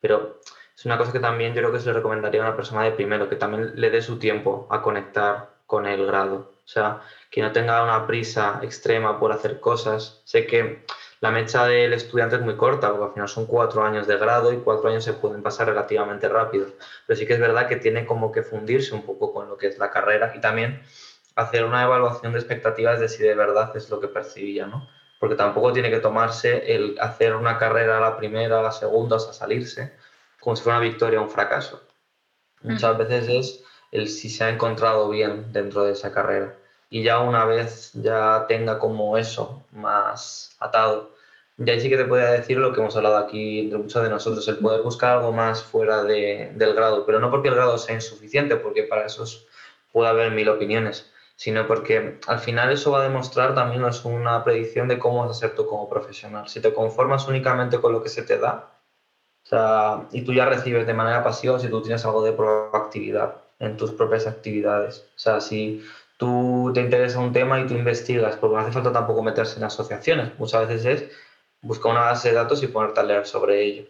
Pero es una cosa que también yo creo que se le recomendaría a una persona de primero, que también le dé su tiempo a conectar con el grado. O sea, que no tenga una prisa extrema por hacer cosas. Sé que la mecha del estudiante es muy corta, porque al final son cuatro años de grado y cuatro años se pueden pasar relativamente rápido. Pero sí que es verdad que tiene como que fundirse un poco con lo que es la carrera y también hacer una evaluación de expectativas de si de verdad es lo que percibía, ¿no? Porque tampoco tiene que tomarse el hacer una carrera a la primera, a la segunda, o sea, salirse, como si fuera una victoria o un fracaso. Muchas veces es el si se ha encontrado bien dentro de esa carrera y ya una vez ya tenga como eso más atado, ya ahí sí que te podría decir lo que hemos hablado aquí entre muchos de nosotros, el poder buscar algo más fuera de, del grado, pero no porque el grado sea insuficiente, porque para eso puede haber mil opiniones, sino porque al final eso va a demostrar también es una predicción de cómo vas a ser tú como profesional. Si te conformas únicamente con lo que se te da, o sea, y tú ya recibes de manera pasiva si tú tienes algo de proactividad en tus propias actividades. O sea, si tú te interesa un tema y tú investigas, porque no hace falta tampoco meterse en asociaciones, muchas veces es buscar una base de datos y ponerte a leer sobre ello.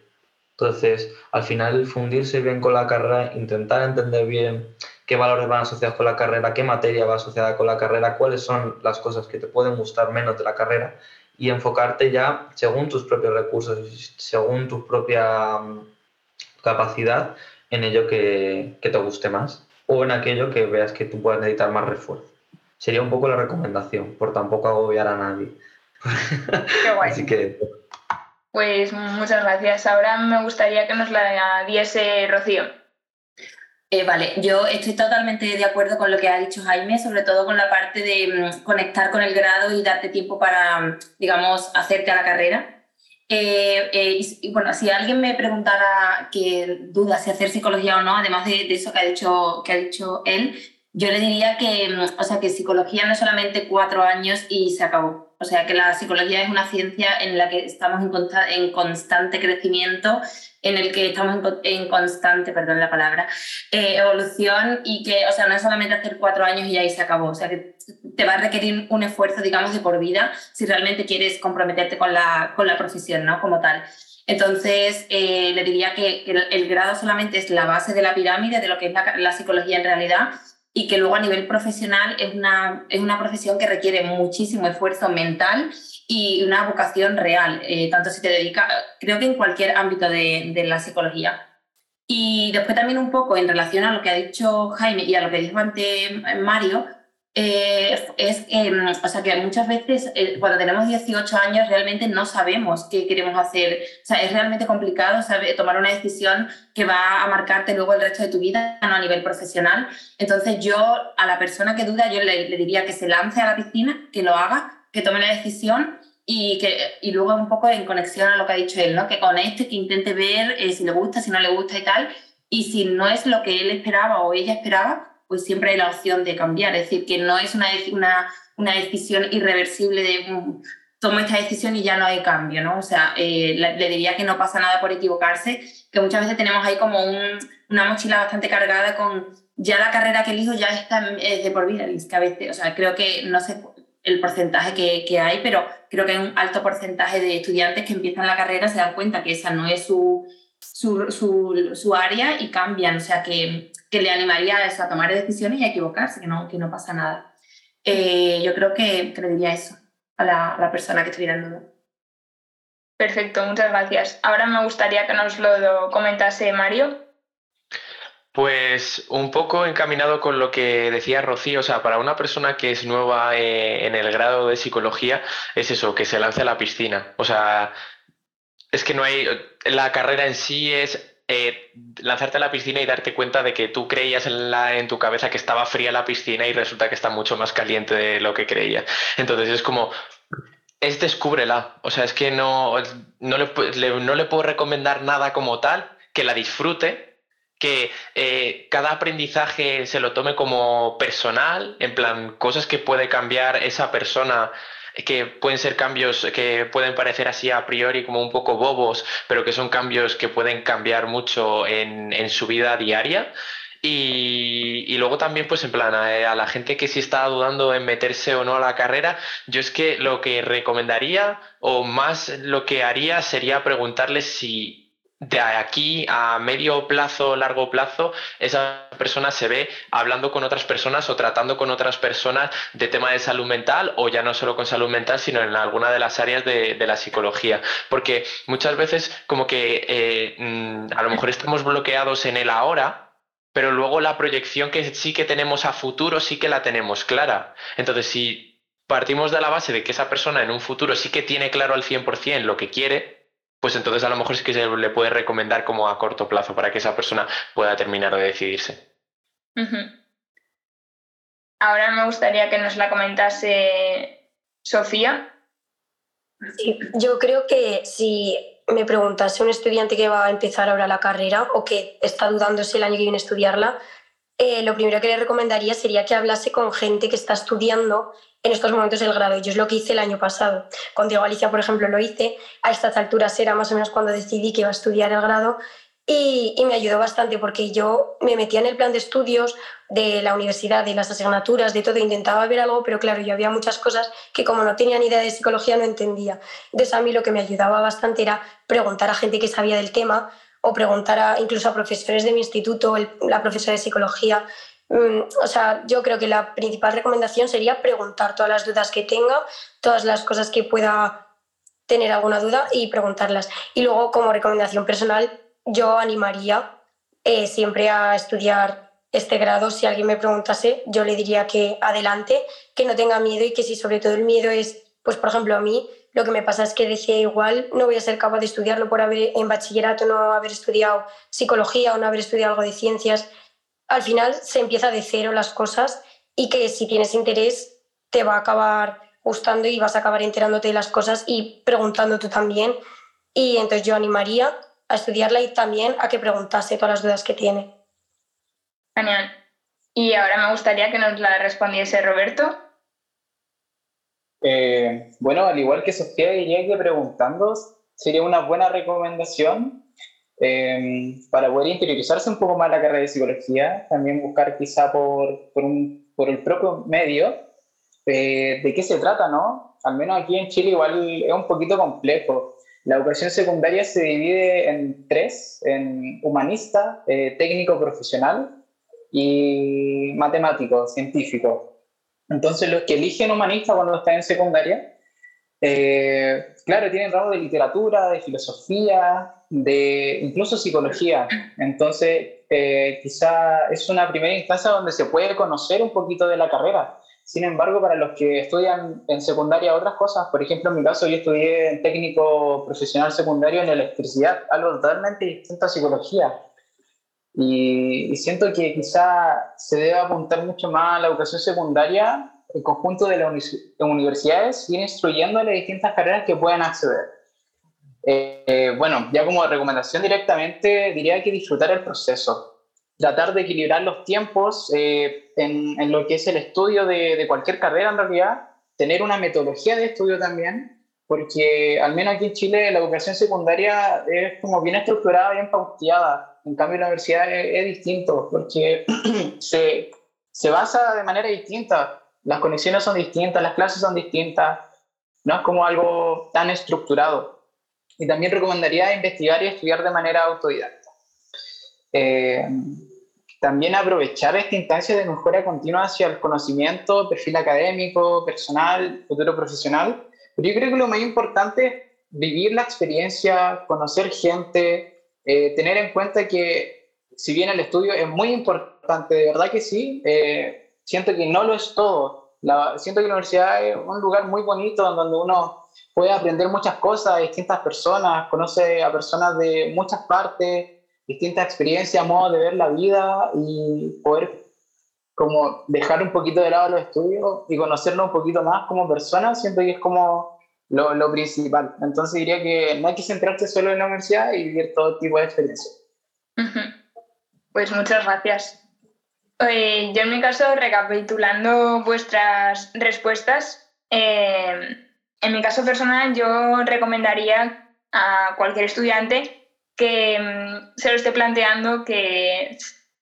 Entonces, al final, fundirse bien con la carrera, intentar entender bien qué valores van asociados con la carrera, qué materia va asociada con la carrera, cuáles son las cosas que te pueden gustar menos de la carrera y enfocarte ya según tus propios recursos, según tu propia mm, capacidad en ello que, que te guste más o en aquello que veas que tú puedes necesitar más refuerzo. Sería un poco la recomendación, por tampoco agobiar a nadie. Qué guay. Así que... Pues muchas gracias. Ahora me gustaría que nos la diese Rocío. Eh, vale, yo estoy totalmente de acuerdo con lo que ha dicho Jaime, sobre todo con la parte de mm, conectar con el grado y darte tiempo para, digamos, hacerte a la carrera. Eh, eh, y, bueno, si alguien me preguntara que duda si hacer psicología o no, además de, eso que ha, dicho, que ha dicho él, yo le diría que, mm, o sea, que psicología no es solamente cuatro años y se acabó. O sea, que la psicología es una ciencia en la que estamos en, en constante crecimiento en el que estamos en, constante, perdón la palabra, eh, evolución y que, o sea, no es solamente hacer cuatro años y ahí se acabó, o sea, que te va a requerir un esfuerzo, digamos, de por vida si realmente quieres comprometerte con la, con la profesión, ¿no? Como tal. Entonces, eh, le diría que, el, grado solamente es la base de la pirámide de lo que es la psicología en realidad y que luego a nivel profesional es una, es una profesión que requiere muchísimo esfuerzo mental y una vocación real, eh, tanto si te dedicas, creo que en cualquier ámbito de, de, la psicología. Y después también un poco en relación a lo que ha dicho Jaime y a lo que dijo antes Mario, eh, es em, o sea, que muchas veces eh, cuando tenemos 18 años realmente no sabemos qué queremos hacer. O sea, es realmente complicado tomar una decisión que va a marcarte luego el resto de tu vida, a nivel profesional. Entonces yo a la persona que duda, yo le, le diría que se lance a la piscina, que lo haga, que tome la decisión y, que, y luego un poco en conexión a lo que ha dicho él, ¿no? que conecte, que intente ver eh, si le gusta, si no le gusta y tal. Y si no es lo que él esperaba o ella esperaba, pues siempre hay la opción de cambiar. Es decir, que no es una, una, una decisión irreversible de mm, tomo esta decisión y ya no hay cambio, ¿no? O sea, eh, le, diría que no pasa nada por equivocarse, que muchas veces tenemos ahí como un, una mochila bastante cargada con ya la carrera que elijo ya está es de por vida, que a veces, o sea, creo que no sé, el porcentaje que, que, hay, pero creo que hay un alto porcentaje de estudiantes que empiezan la carrera, se dan cuenta que esa no es su, su, su, su área y cambian. O sea, que, que, le animaría a eso, a tomar decisiones y a equivocarse, que no, que no pasa nada. Eh, yo creo que, que, le diría eso a la, a la persona que estuviera en duda. Perfecto, muchas gracias. Ahora me gustaría que nos lo comentase Mario. Pues un poco encaminado con lo que decía Rocío, o sea, para una persona que es nueva eh, en el grado de psicología, es eso, que se lance a la piscina. O sea, es que no hay, la carrera en sí es eh, lanzarte a la piscina y darte cuenta de que tú creías en, la, en tu cabeza que estaba fría la piscina y resulta que está mucho más caliente de lo que creías. Entonces es como, es descúbrela. O sea, es que no, no, le, no le puedo recomendar nada como tal, que la disfrute, que eh, cada aprendizaje se lo tome como personal, en plan, cosas que puede cambiar esa persona que pueden ser cambios que pueden parecer así a priori como un poco bobos, pero que son cambios que pueden cambiar mucho en, en su vida diaria. Y, y, luego también, pues en plan, a, la gente que sí está dudando en meterse o no a la carrera, yo es que lo que recomendaría o más lo que haría sería preguntarles si de aquí a medio plazo, largo plazo, esa persona se ve hablando con otras personas o tratando con otras personas de tema de salud mental o ya no solo con salud mental, sino en alguna de las áreas de, la psicología. Porque muchas veces como que eh, mm, a lo mejor estamos bloqueados en el ahora, pero luego la proyección que sí que tenemos a futuro sí que la tenemos clara. Entonces, si partimos de la base de que esa persona en un futuro sí que tiene claro al 100% lo que quiere, pues entonces a lo mejor sí que se le puede recomendar como a corto plazo para que esa persona pueda terminar de decidirse. Ahora me gustaría que nos la comentase Sofía. Sí, yo creo que si me preguntase un estudiante que va a empezar ahora la carrera o que está dudando si el año que viene estudiarla, eh, lo primero que le recomendaría sería que hablase con gente que está estudiando en estos momentos el grado. Yo es lo que hice el año pasado. Con Diego Alicia, por ejemplo, lo hice. A estas alturas era más o menos cuando decidí que iba a estudiar el grado y, me ayudó bastante porque yo me metía en el plan de estudios de la universidad, de las asignaturas, de todo, intentaba ver algo, pero claro, yo había muchas cosas que como no tenía idea de psicología no entendía. Entonces a mí lo que me ayudaba bastante era preguntar a gente que sabía del tema o preguntar a, incluso a profesores de mi instituto, la profesora de psicología, Mm, o sea, yo creo que la principal recomendación sería preguntar todas las dudas que tenga, todas las cosas que pueda tener alguna duda y preguntarlas. Y luego, como recomendación personal, yo animaría eh, siempre a estudiar este grado. Si alguien me preguntase, yo le diría que adelante, que no tenga miedo y que si sobre todo el miedo es, pues por ejemplo, a mí lo que me pasa es que decía igual no voy a ser capaz de estudiarlo por haber en bachillerato no haber estudiado psicología o no haber estudiado algo de ciencias al final se empieza de cero las cosas y que si tienes interés te va a acabar gustando y vas a acabar enterándote de las cosas y preguntando tú también. Y entonces yo animaría a estudiarla y también a que preguntase todas las dudas que tiene. Genial. Y ahora me gustaría que nos la respondiese Roberto. Eh, bueno, al igual que Sofía diría que preguntando sería una buena recomendación Em, para poder interiorizarse un poco más la carrera de psicología, también buscar quizá por, por, un, por el propio medio eh, de qué se trata, ¿no? Al menos aquí en Chile igual es un poquito complejo. La educación secundaria se divide en tres, en humanista, eh, técnico profesional y matemático, científico. Entonces los que eligen humanista cuando están en secundaria, eh, claro, tienen ramos de literatura, de filosofía, de incluso psicología. Entonces, eh, quizá es una primera instancia donde se puede conocer un poquito de la carrera. Sin embargo, para los que estudian en secundaria otras cosas, por ejemplo, en mi caso yo estudié en técnico profesional secundario en electricidad, algo totalmente distinto a psicología. Y, siento que quizá se debe apuntar mucho más a la educación secundaria, el conjunto de las universidades, ir instruyendo las distintas carreras que puedan acceder. Eh, bueno, ya como recomendación directamente diría que disfrutar el proceso, tratar de equilibrar los tiempos eh, en, en, lo que es el estudio de, de, cualquier carrera en realidad, tener una metodología de estudio también, porque al menos aquí en Chile la educación secundaria es como bien estructurada, bien pauteada, en cambio la universidad es, es distinto, porque se, se basa de manera distinta, las conexiones son distintas, las clases son distintas, no es como algo tan estructurado. Y también recomendaría investigar y estudiar de manera autodidacta. Eh, también aprovechar esta instancia de mejora continua hacia el conocimiento, perfil académico, personal, futuro profesional. Yo creo que lo más importante es vivir la experiencia, conocer gente, eh, tener en cuenta que si bien el estudio es muy importante, de verdad que sí, eh, siento que no lo es todo. La, siento que la universidad es un lugar muy bonito donde uno puede aprender muchas cosas distintas personas, conoce a personas de muchas partes, distintas experiencias, modos de ver la vida y poder como dejar un poquito de lado los estudios y conocerlo un poquito más como persona, siento que es como lo, lo principal. Entonces diría que no hay que centrarse solo en la universidad y vivir todo tipo de experiencias. Pues muchas gracias. Eh, yo en mi caso, recapitulando vuestras respuestas, eh, en mi caso personal, yo recomendaría a cualquier estudiante que mm, se lo esté planteando que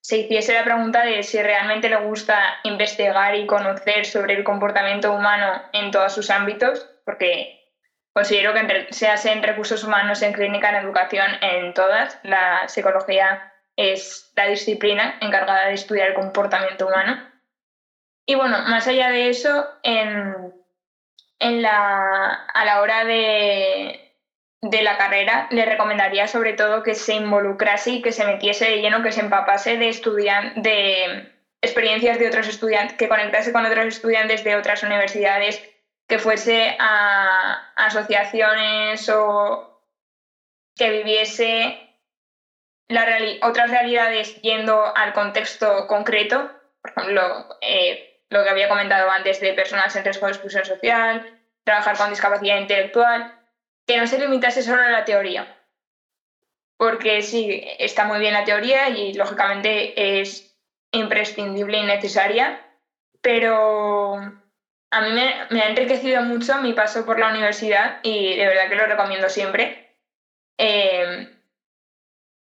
se hiciese la pregunta de si realmente le gusta investigar y conocer sobre el comportamiento humano en todos sus ámbitos, porque considero que sea en recursos humanos, en clínica, en educación, en todas, la psicología es la disciplina encargada de estudiar el comportamiento humano. Y bueno, más allá de eso, en, en la, a la hora de, de la carrera, le recomendaría sobre todo que se involucrase y que se metiese de lleno, que se empapase de, estudian de experiencias de otros estudiantes, que conectase con otros estudiantes de otras universidades, que fuese a asociaciones o que viviese otras realidades yendo al contexto concreto, por ejemplo, eh, lo que había comentado antes de personas en riesgo de exclusión social, trabajar con discapacidad intelectual, que no se limitase solo a la teoría. Porque sí, está muy bien la teoría y lógicamente es imprescindible y necesaria, pero a mí me, ha enriquecido mucho mi paso por la universidad y de verdad que lo recomiendo siempre. Eh,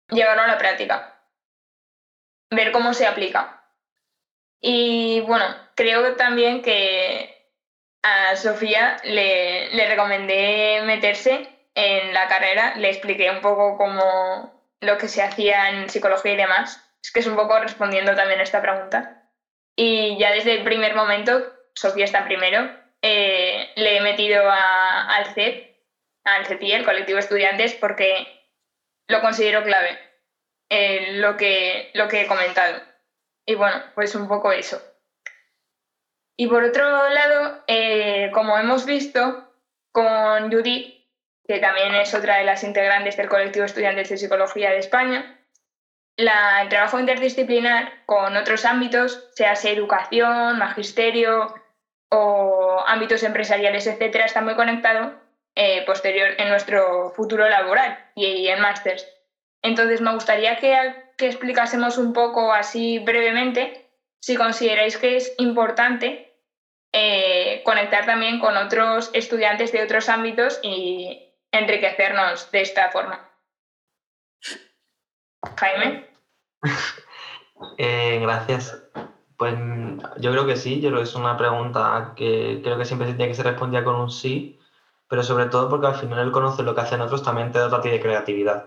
llevarlo a la práctica, ver cómo se aplica. Y bueno, creo también que a Sofía le, le recomendé meterse en la carrera, le expliqué un poco cómo lo que se hacía en psicología y demás. Es que es un poco respondiendo también a esta pregunta. Y ya desde el primer momento, Sofía está primero, eh, le he metido a, al CEP, al CEPI, el colectivo de estudiantes, porque lo considero clave, eh, lo, que, lo que he comentado. Y bueno, pues un poco eso. Y por otro lado, eh, como hemos visto con Judith, que también es otra de las integrantes del colectivo Estudiantes de Psicología de España, la, el trabajo interdisciplinar con otros ámbitos, sea educación, magisterio o ámbitos empresariales, etcétera, está muy conectado eh, posterior en nuestro futuro laboral y, en másters. Entonces, me gustaría que, que explicásemos un poco así brevemente si consideráis que es importante eh, conectar también con otros estudiantes de otros ámbitos y enriquecernos de esta forma. Jaime. Eh, gracias. Pues yo creo que sí, yo creo que es una pregunta que creo que siempre se tiene que ser respondida con un sí, pero sobre todo porque al final el conocer lo que hacen otros también te da otra de creatividad.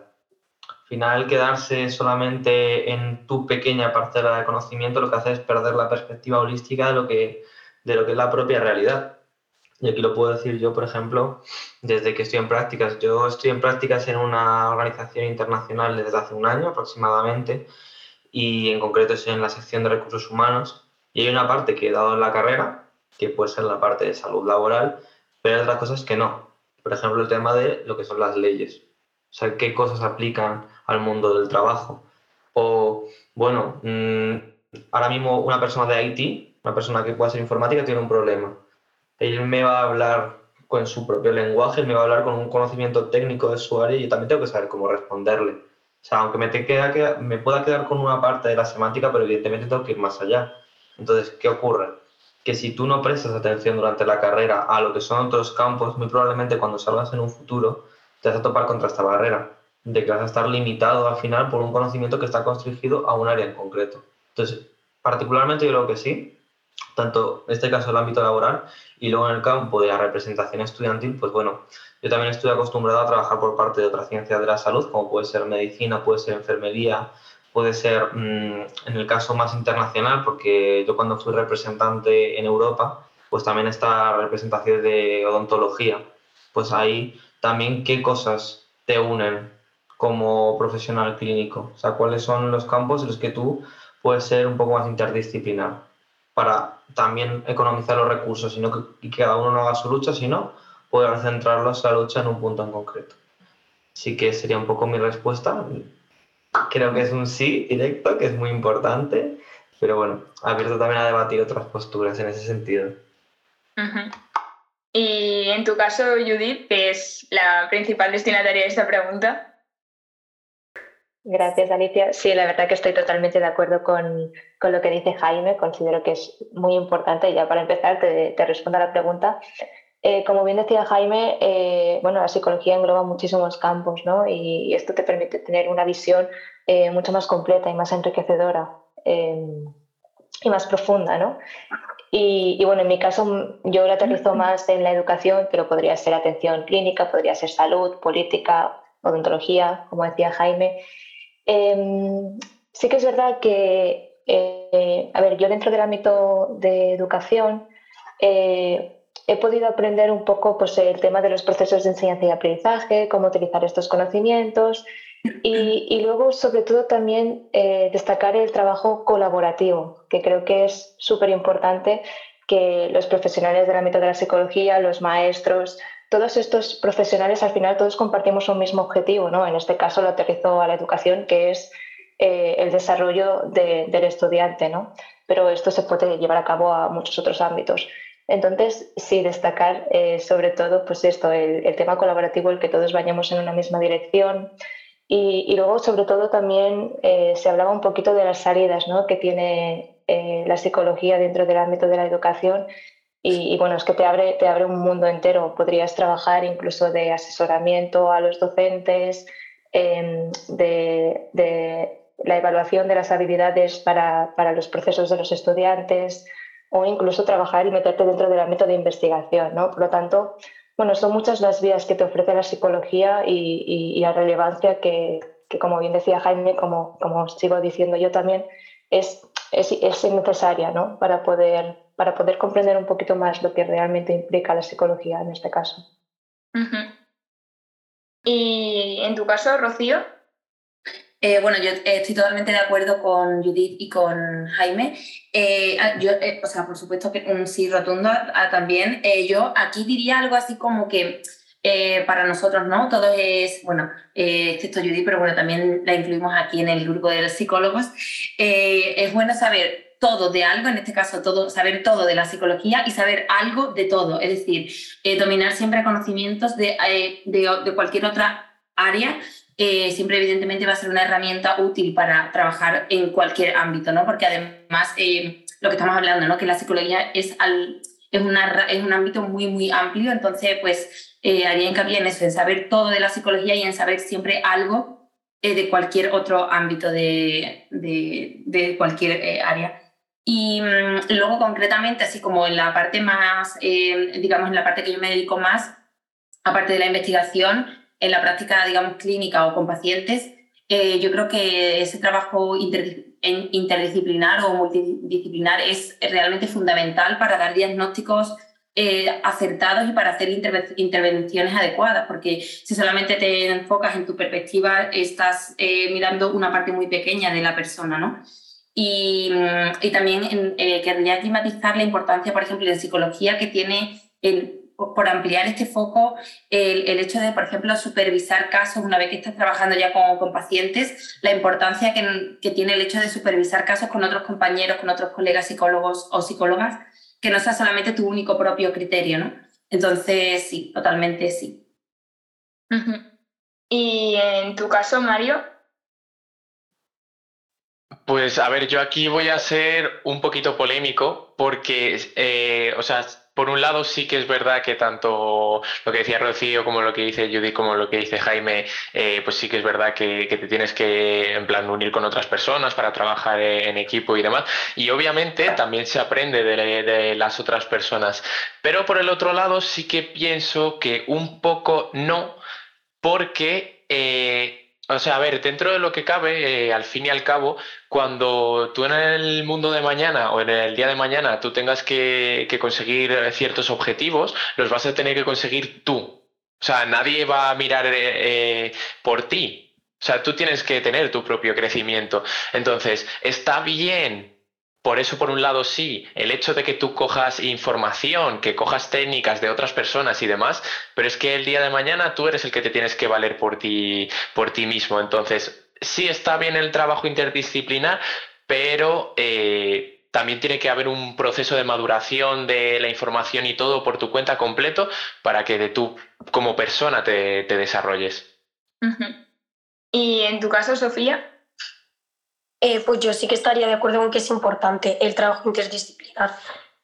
Al final quedarse solamente en tu pequeña parcela de conocimiento lo que hace es perder la perspectiva holística de lo que de lo que es la propia realidad. Y aquí lo puedo decir yo, por ejemplo, desde que estoy en prácticas. Yo estoy en prácticas en una organización internacional desde hace un año aproximadamente y en concreto estoy en la sección de recursos humanos y hay una parte que he dado en la carrera, que puede ser la parte de salud laboral, pero hay otras cosas que no. Por ejemplo, el tema de lo que son las leyes. O sea, qué cosas aplican al mundo del trabajo. O, bueno, mm, ahora mismo una persona de Haití una persona que pueda ser informática tiene un problema. Él me va a hablar con su propio lenguaje, él me va a hablar con un conocimiento técnico de su área y yo también tengo que saber cómo responderle. O sea, aunque me, te queda, me pueda quedar con una parte de la semántica, pero evidentemente tengo que ir más allá. Entonces, ¿qué ocurre? Que si tú no prestas atención durante la carrera a lo que son otros campos, muy probablemente cuando salgas en un futuro te vas a topar contra esta barrera, de que vas a estar limitado al final por un conocimiento que está constringido a un área en concreto. Entonces, particularmente yo creo que sí, tanto en este caso el ámbito laboral y luego en el campo de la representación estudiantil, pues bueno, yo también estoy acostumbrado a trabajar por parte de otras ciencias de la salud, como puede ser medicina, puede ser enfermería, puede ser mm, en el caso más internacional, porque yo cuando fui representante en Europa, pues también está representación de odontología, pues ahí también qué cosas te unen como profesional clínico, o sea, cuáles son los campos en los que tú puedes ser un poco más interdisciplinar para también economizar los recursos y que, cada uno no haga su lucha, sino poder centrarlos a la lucha en un punto en concreto. Así que sería un poco mi respuesta. Creo que es un sí directo, que es muy importante, pero bueno, abierto también a debatir otras posturas en ese sentido. Y en tu caso, Judith, que es la principal destinataria de esta pregunta, Gracias, Alicia. Sí, la verdad que estoy totalmente de acuerdo con, lo que dice Jaime. Considero que es muy importante. Y ya para empezar, te, respondo a la pregunta. Eh, como bien decía Jaime, eh, bueno, la psicología engloba muchísimos campos, ¿no? Y, esto te permite tener una visión eh, mucho más completa y más enriquecedora y más profunda, ¿no? Y, bueno, en mi caso yo lo aterrizo más en la educación, pero podría ser atención clínica, podría ser salud, política, odontología, como decía Jaime. Em, sí que es verdad que, eh, a ver, yo dentro del ámbito de educación eh, he podido aprender un poco pues, el tema de los procesos de enseñanza y aprendizaje, cómo utilizar estos conocimientos y, luego, sobre todo, también eh, destacar el trabajo colaborativo, que creo que es súper importante que los profesionales del ámbito de la psicología, los maestros, todos estos profesionales al final todos compartimos un mismo objetivo, ¿no? En este caso lo aterrizo a la educación, que es eh, el desarrollo del estudiante, ¿no? Pero esto se puede llevar a cabo a muchos otros ámbitos. Entonces, sí, destacar eh, sobre todo pues esto, el, tema colaborativo, el que todos vayamos en una misma dirección, y, luego, sobre todo, también eh, se hablaba un poquito de las salidas ¿no? que tiene la psicología dentro del ámbito de la educación. Y, bueno, es que te abre, te abre un mundo entero. Podrías trabajar incluso de asesoramiento a los docentes, em, de, de, la evaluación de las habilidades para, para los procesos de los estudiantes o incluso trabajar y meterte dentro del ámbito de investigación. ¿no? Por lo tanto, bueno, son muchas las vías que te ofrece la psicología y, la relevancia que, como bien decía Jaime, como, como sigo diciendo yo también, es, es, necesaria ¿no? para, poder, para poder comprender un poquito más lo que realmente implica la psicología en este caso. Y en tu caso, Rocío, eh, bueno, yo estoy totalmente de acuerdo con Judith y con Jaime. Eh, ah, yo, eh, o sea, por supuesto que un sí rotundo también. yo aquí diría algo así como que para nosotros, ¿no? Todo es, bueno, excepto Judith, pero bueno, también la incluimos aquí en el grupo de los psicólogos. es bueno saber todo de algo, en este caso todo, saber todo de la psicología y saber algo de todo, es decir, dominar siempre conocimientos de, de, de cualquier otra área eh, siempre evidentemente va a ser una herramienta útil para trabajar en cualquier ámbito, ¿no? Porque además, eh, lo que estamos hablando, ¿no? Que la psicología es, al, es, una, es un ámbito muy, muy amplio, entonces, pues, eh, haría hincapié en eso, en saber todo de la psicología y en saber siempre algo de cualquier otro ámbito de, de, de cualquier área. Y mm, luego, concretamente, así como en la parte más, digamos, en la parte que yo me dedico más, aparte de la investigación, en la práctica, digamos, clínica o con pacientes, eh, yo creo que ese trabajo interdisciplinar o multidisciplinar es realmente fundamental para dar diagnósticos eh, acertados y para hacer intervenciones adecuadas, porque si solamente te enfocas en tu perspectiva, estás eh, mirando una parte muy pequeña de la persona, ¿no? Y, y también querría climatizar la importancia, por ejemplo, en psicología que tiene por ampliar este foco, el, hecho de, por ejemplo, supervisar casos una vez que estás trabajando ya con, con pacientes, la importancia que, que, tiene el hecho de supervisar casos con otros compañeros, con otros colegas psicólogos o psicólogas, que no sea solamente tu único propio criterio, ¿no? Entonces, sí, totalmente sí. Y en tu caso, Mario, pues a ver, yo aquí voy a ser un poquito polémico porque, eh, o sea, por un lado sí que es verdad que tanto lo que decía Rocío como lo que dice Judy como lo que dice Jaime, eh, pues sí que es verdad que, te tienes que en plan unir con otras personas para trabajar en equipo y demás. Y obviamente también se aprende de, las otras personas. Pero por el otro lado sí que pienso que un poco no, porque... Eh, o sea, a ver, dentro de lo que cabe, eh, al fin y al cabo, cuando tú en el mundo de mañana o en el día de mañana tú tengas que, conseguir ciertos objetivos, los vas a tener que conseguir tú. O sea, nadie va a mirar eh, eh, por ti. O sea, tú tienes que tener tu propio crecimiento. Entonces, está bien por eso, por un lado, sí, el hecho de que tú cojas información, que cojas técnicas de otras personas y demás, pero es que el día de mañana tú eres el que te tienes que valer por ti, por ti mismo. Entonces, sí está bien el trabajo interdisciplinar, pero eh, también tiene que haber un proceso de maduración de la información y todo por tu cuenta completo para que de tú como persona te, desarrolles. Y en tu caso, Sofía, eh, pues yo sí que estaría de acuerdo con que es importante el trabajo interdisciplinar.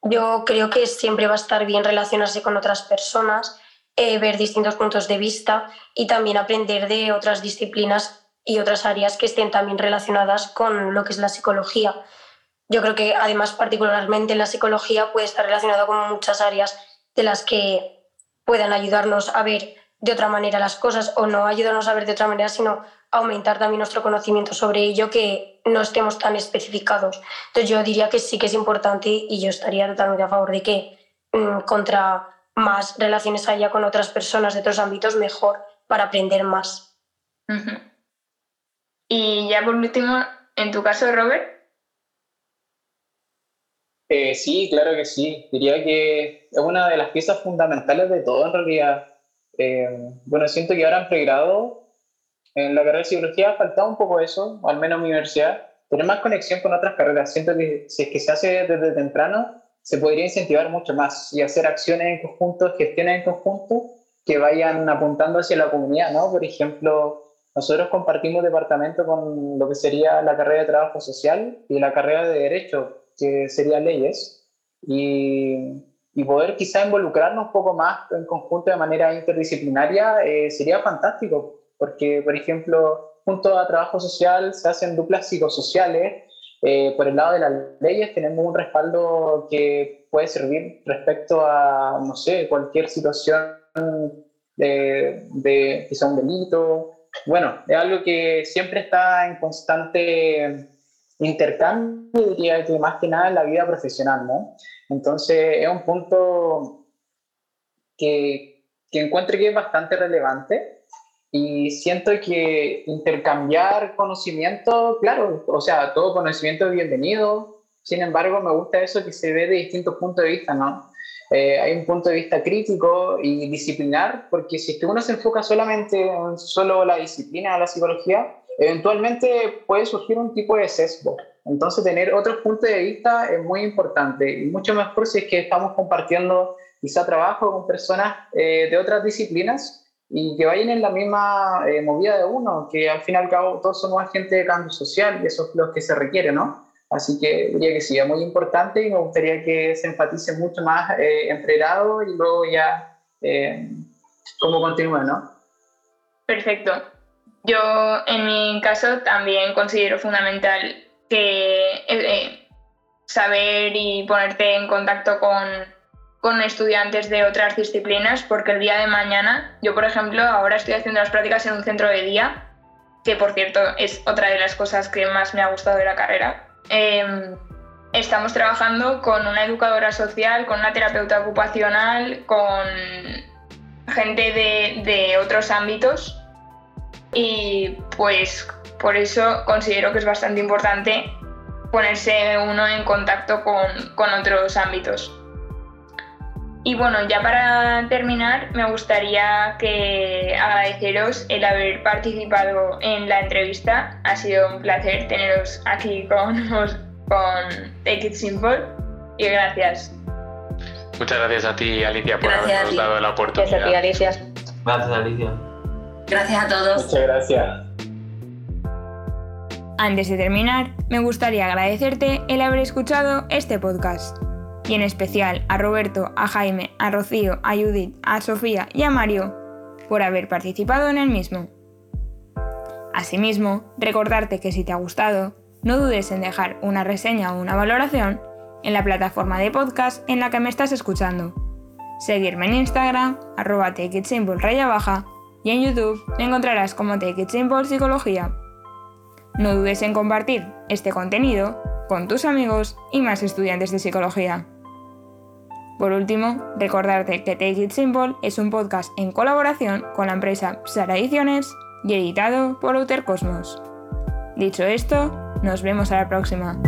Yo creo que siempre va a estar bien relacionarse con otras personas, eh, ver distintos puntos de vista y también aprender de otras disciplinas y otras áreas que estén también relacionadas con lo que es la psicología. yo creo que además particularmente en la psicología puede estar relacionado con muchas áreas de las que puedan ayudarnos a ver de otra manera las cosas o no ayudarnos a ver de otra manera, sino aumentar también nuestro conocimiento sobre ello que no estemos tan especificados. Entonces yo diría que sí que es importante y yo estaría totalmente a favor de que mm, contra más relaciones haya con otras personas de otros ámbitos, mejor para aprender más. Y ya por último, en tu caso, Robert. Eh, sí, claro que sí. Diría que es una de las piezas fundamentales de todo en realidad. Eh, bueno, siento que ahora en pregrado, en la carrera de psicología, ha faltado un poco eso, al menos en mi universidad, tener más conexión con otras carreras. Siento que si es que se hace desde temprano, se podría incentivar mucho más y hacer acciones en conjunto, gestiones en conjunto que vayan apuntando hacia la comunidad, ¿no? Por ejemplo, nosotros compartimos departamento con lo que sería la carrera de trabajo social y la carrera de derecho, que sería leyes, y, y poder quizá involucrarnos un poco más en conjunto de manera interdisciplinaria eh, sería fantástico, porque, por ejemplo, junto a trabajo social se hacen duplas psicosociales, eh, por el lado de las leyes tenemos un respaldo que puede servir respecto a, no sé, cualquier situación de, de quizá un delito. Bueno, es algo que siempre está en constante intercambio, diría que más que nada en la vida profesional, ¿no? Entonces es un punto que, que encuentro que es bastante relevante y siento que intercambiar conocimiento, claro, o sea, todo conocimiento es bienvenido, sin embargo me gusta eso que se ve de distintos puntos de vista, ¿no? Eh, hay un punto de vista crítico y disciplinar, porque si es que uno se enfoca solamente en solo la disciplina de la psicología, eventualmente puede surgir un tipo de sesgo. Entonces, tener otros puntos de vista es muy importante y mucho mejor si es que estamos compartiendo quizá trabajo con personas eh, de otras disciplinas y que vayan en la misma eh, movida de uno, que al fin y al cabo todos somos agentes de cambio social y eso es lo que se requiere, ¿no? Así que diría que sí, es muy importante y me gustaría que se enfatice mucho más eh, entre grado y luego ya eh, cómo continúa, ¿no? Perfecto. Yo en mi caso también considero fundamental que eh, saber y ponerte en contacto con, con estudiantes de otras disciplinas, porque el día de mañana, yo por ejemplo, ahora estoy haciendo las prácticas en un centro de día, que por cierto es otra de las cosas que más me ha gustado de la carrera, Em, estamos trabajando con una educadora social, con una terapeuta ocupacional, con gente de, otros ámbitos y pues por eso considero que es bastante importante ponerse uno en contacto con, con, otros ámbitos. Y bueno, ya para terminar, me gustaría que agradeceros el haber participado en la entrevista. Ha sido un placer teneros aquí con, con Take It Simple y gracias. Muchas gracias a ti, Alicia, por habernos dado la oportunidad. Gracias a ti, Alicia. Gracias, Alicia. Gracias a todos. Muchas gracias. Antes de terminar, me gustaría agradecerte el haber escuchado este podcast y en especial a Roberto, a Jaime, a Rocío, a Judith, a Sofía y a Mario por haber participado en el mismo. Asimismo, recordarte que si te ha gustado, no dudes en dejar una reseña o una valoración en la plataforma de podcast en la que me estás escuchando. Seguirme en Instagram, arroba raya baja, y en YouTube encontrarás como Take It Simple Psicología. No dudes en compartir este contenido con tus amigos y más estudiantes de psicología. Por último, recordarte que Take It Simple es un podcast en colaboración con la empresa Psara Ediciones y editado por Outer Cosmos. Dicho esto, nos vemos a la próxima.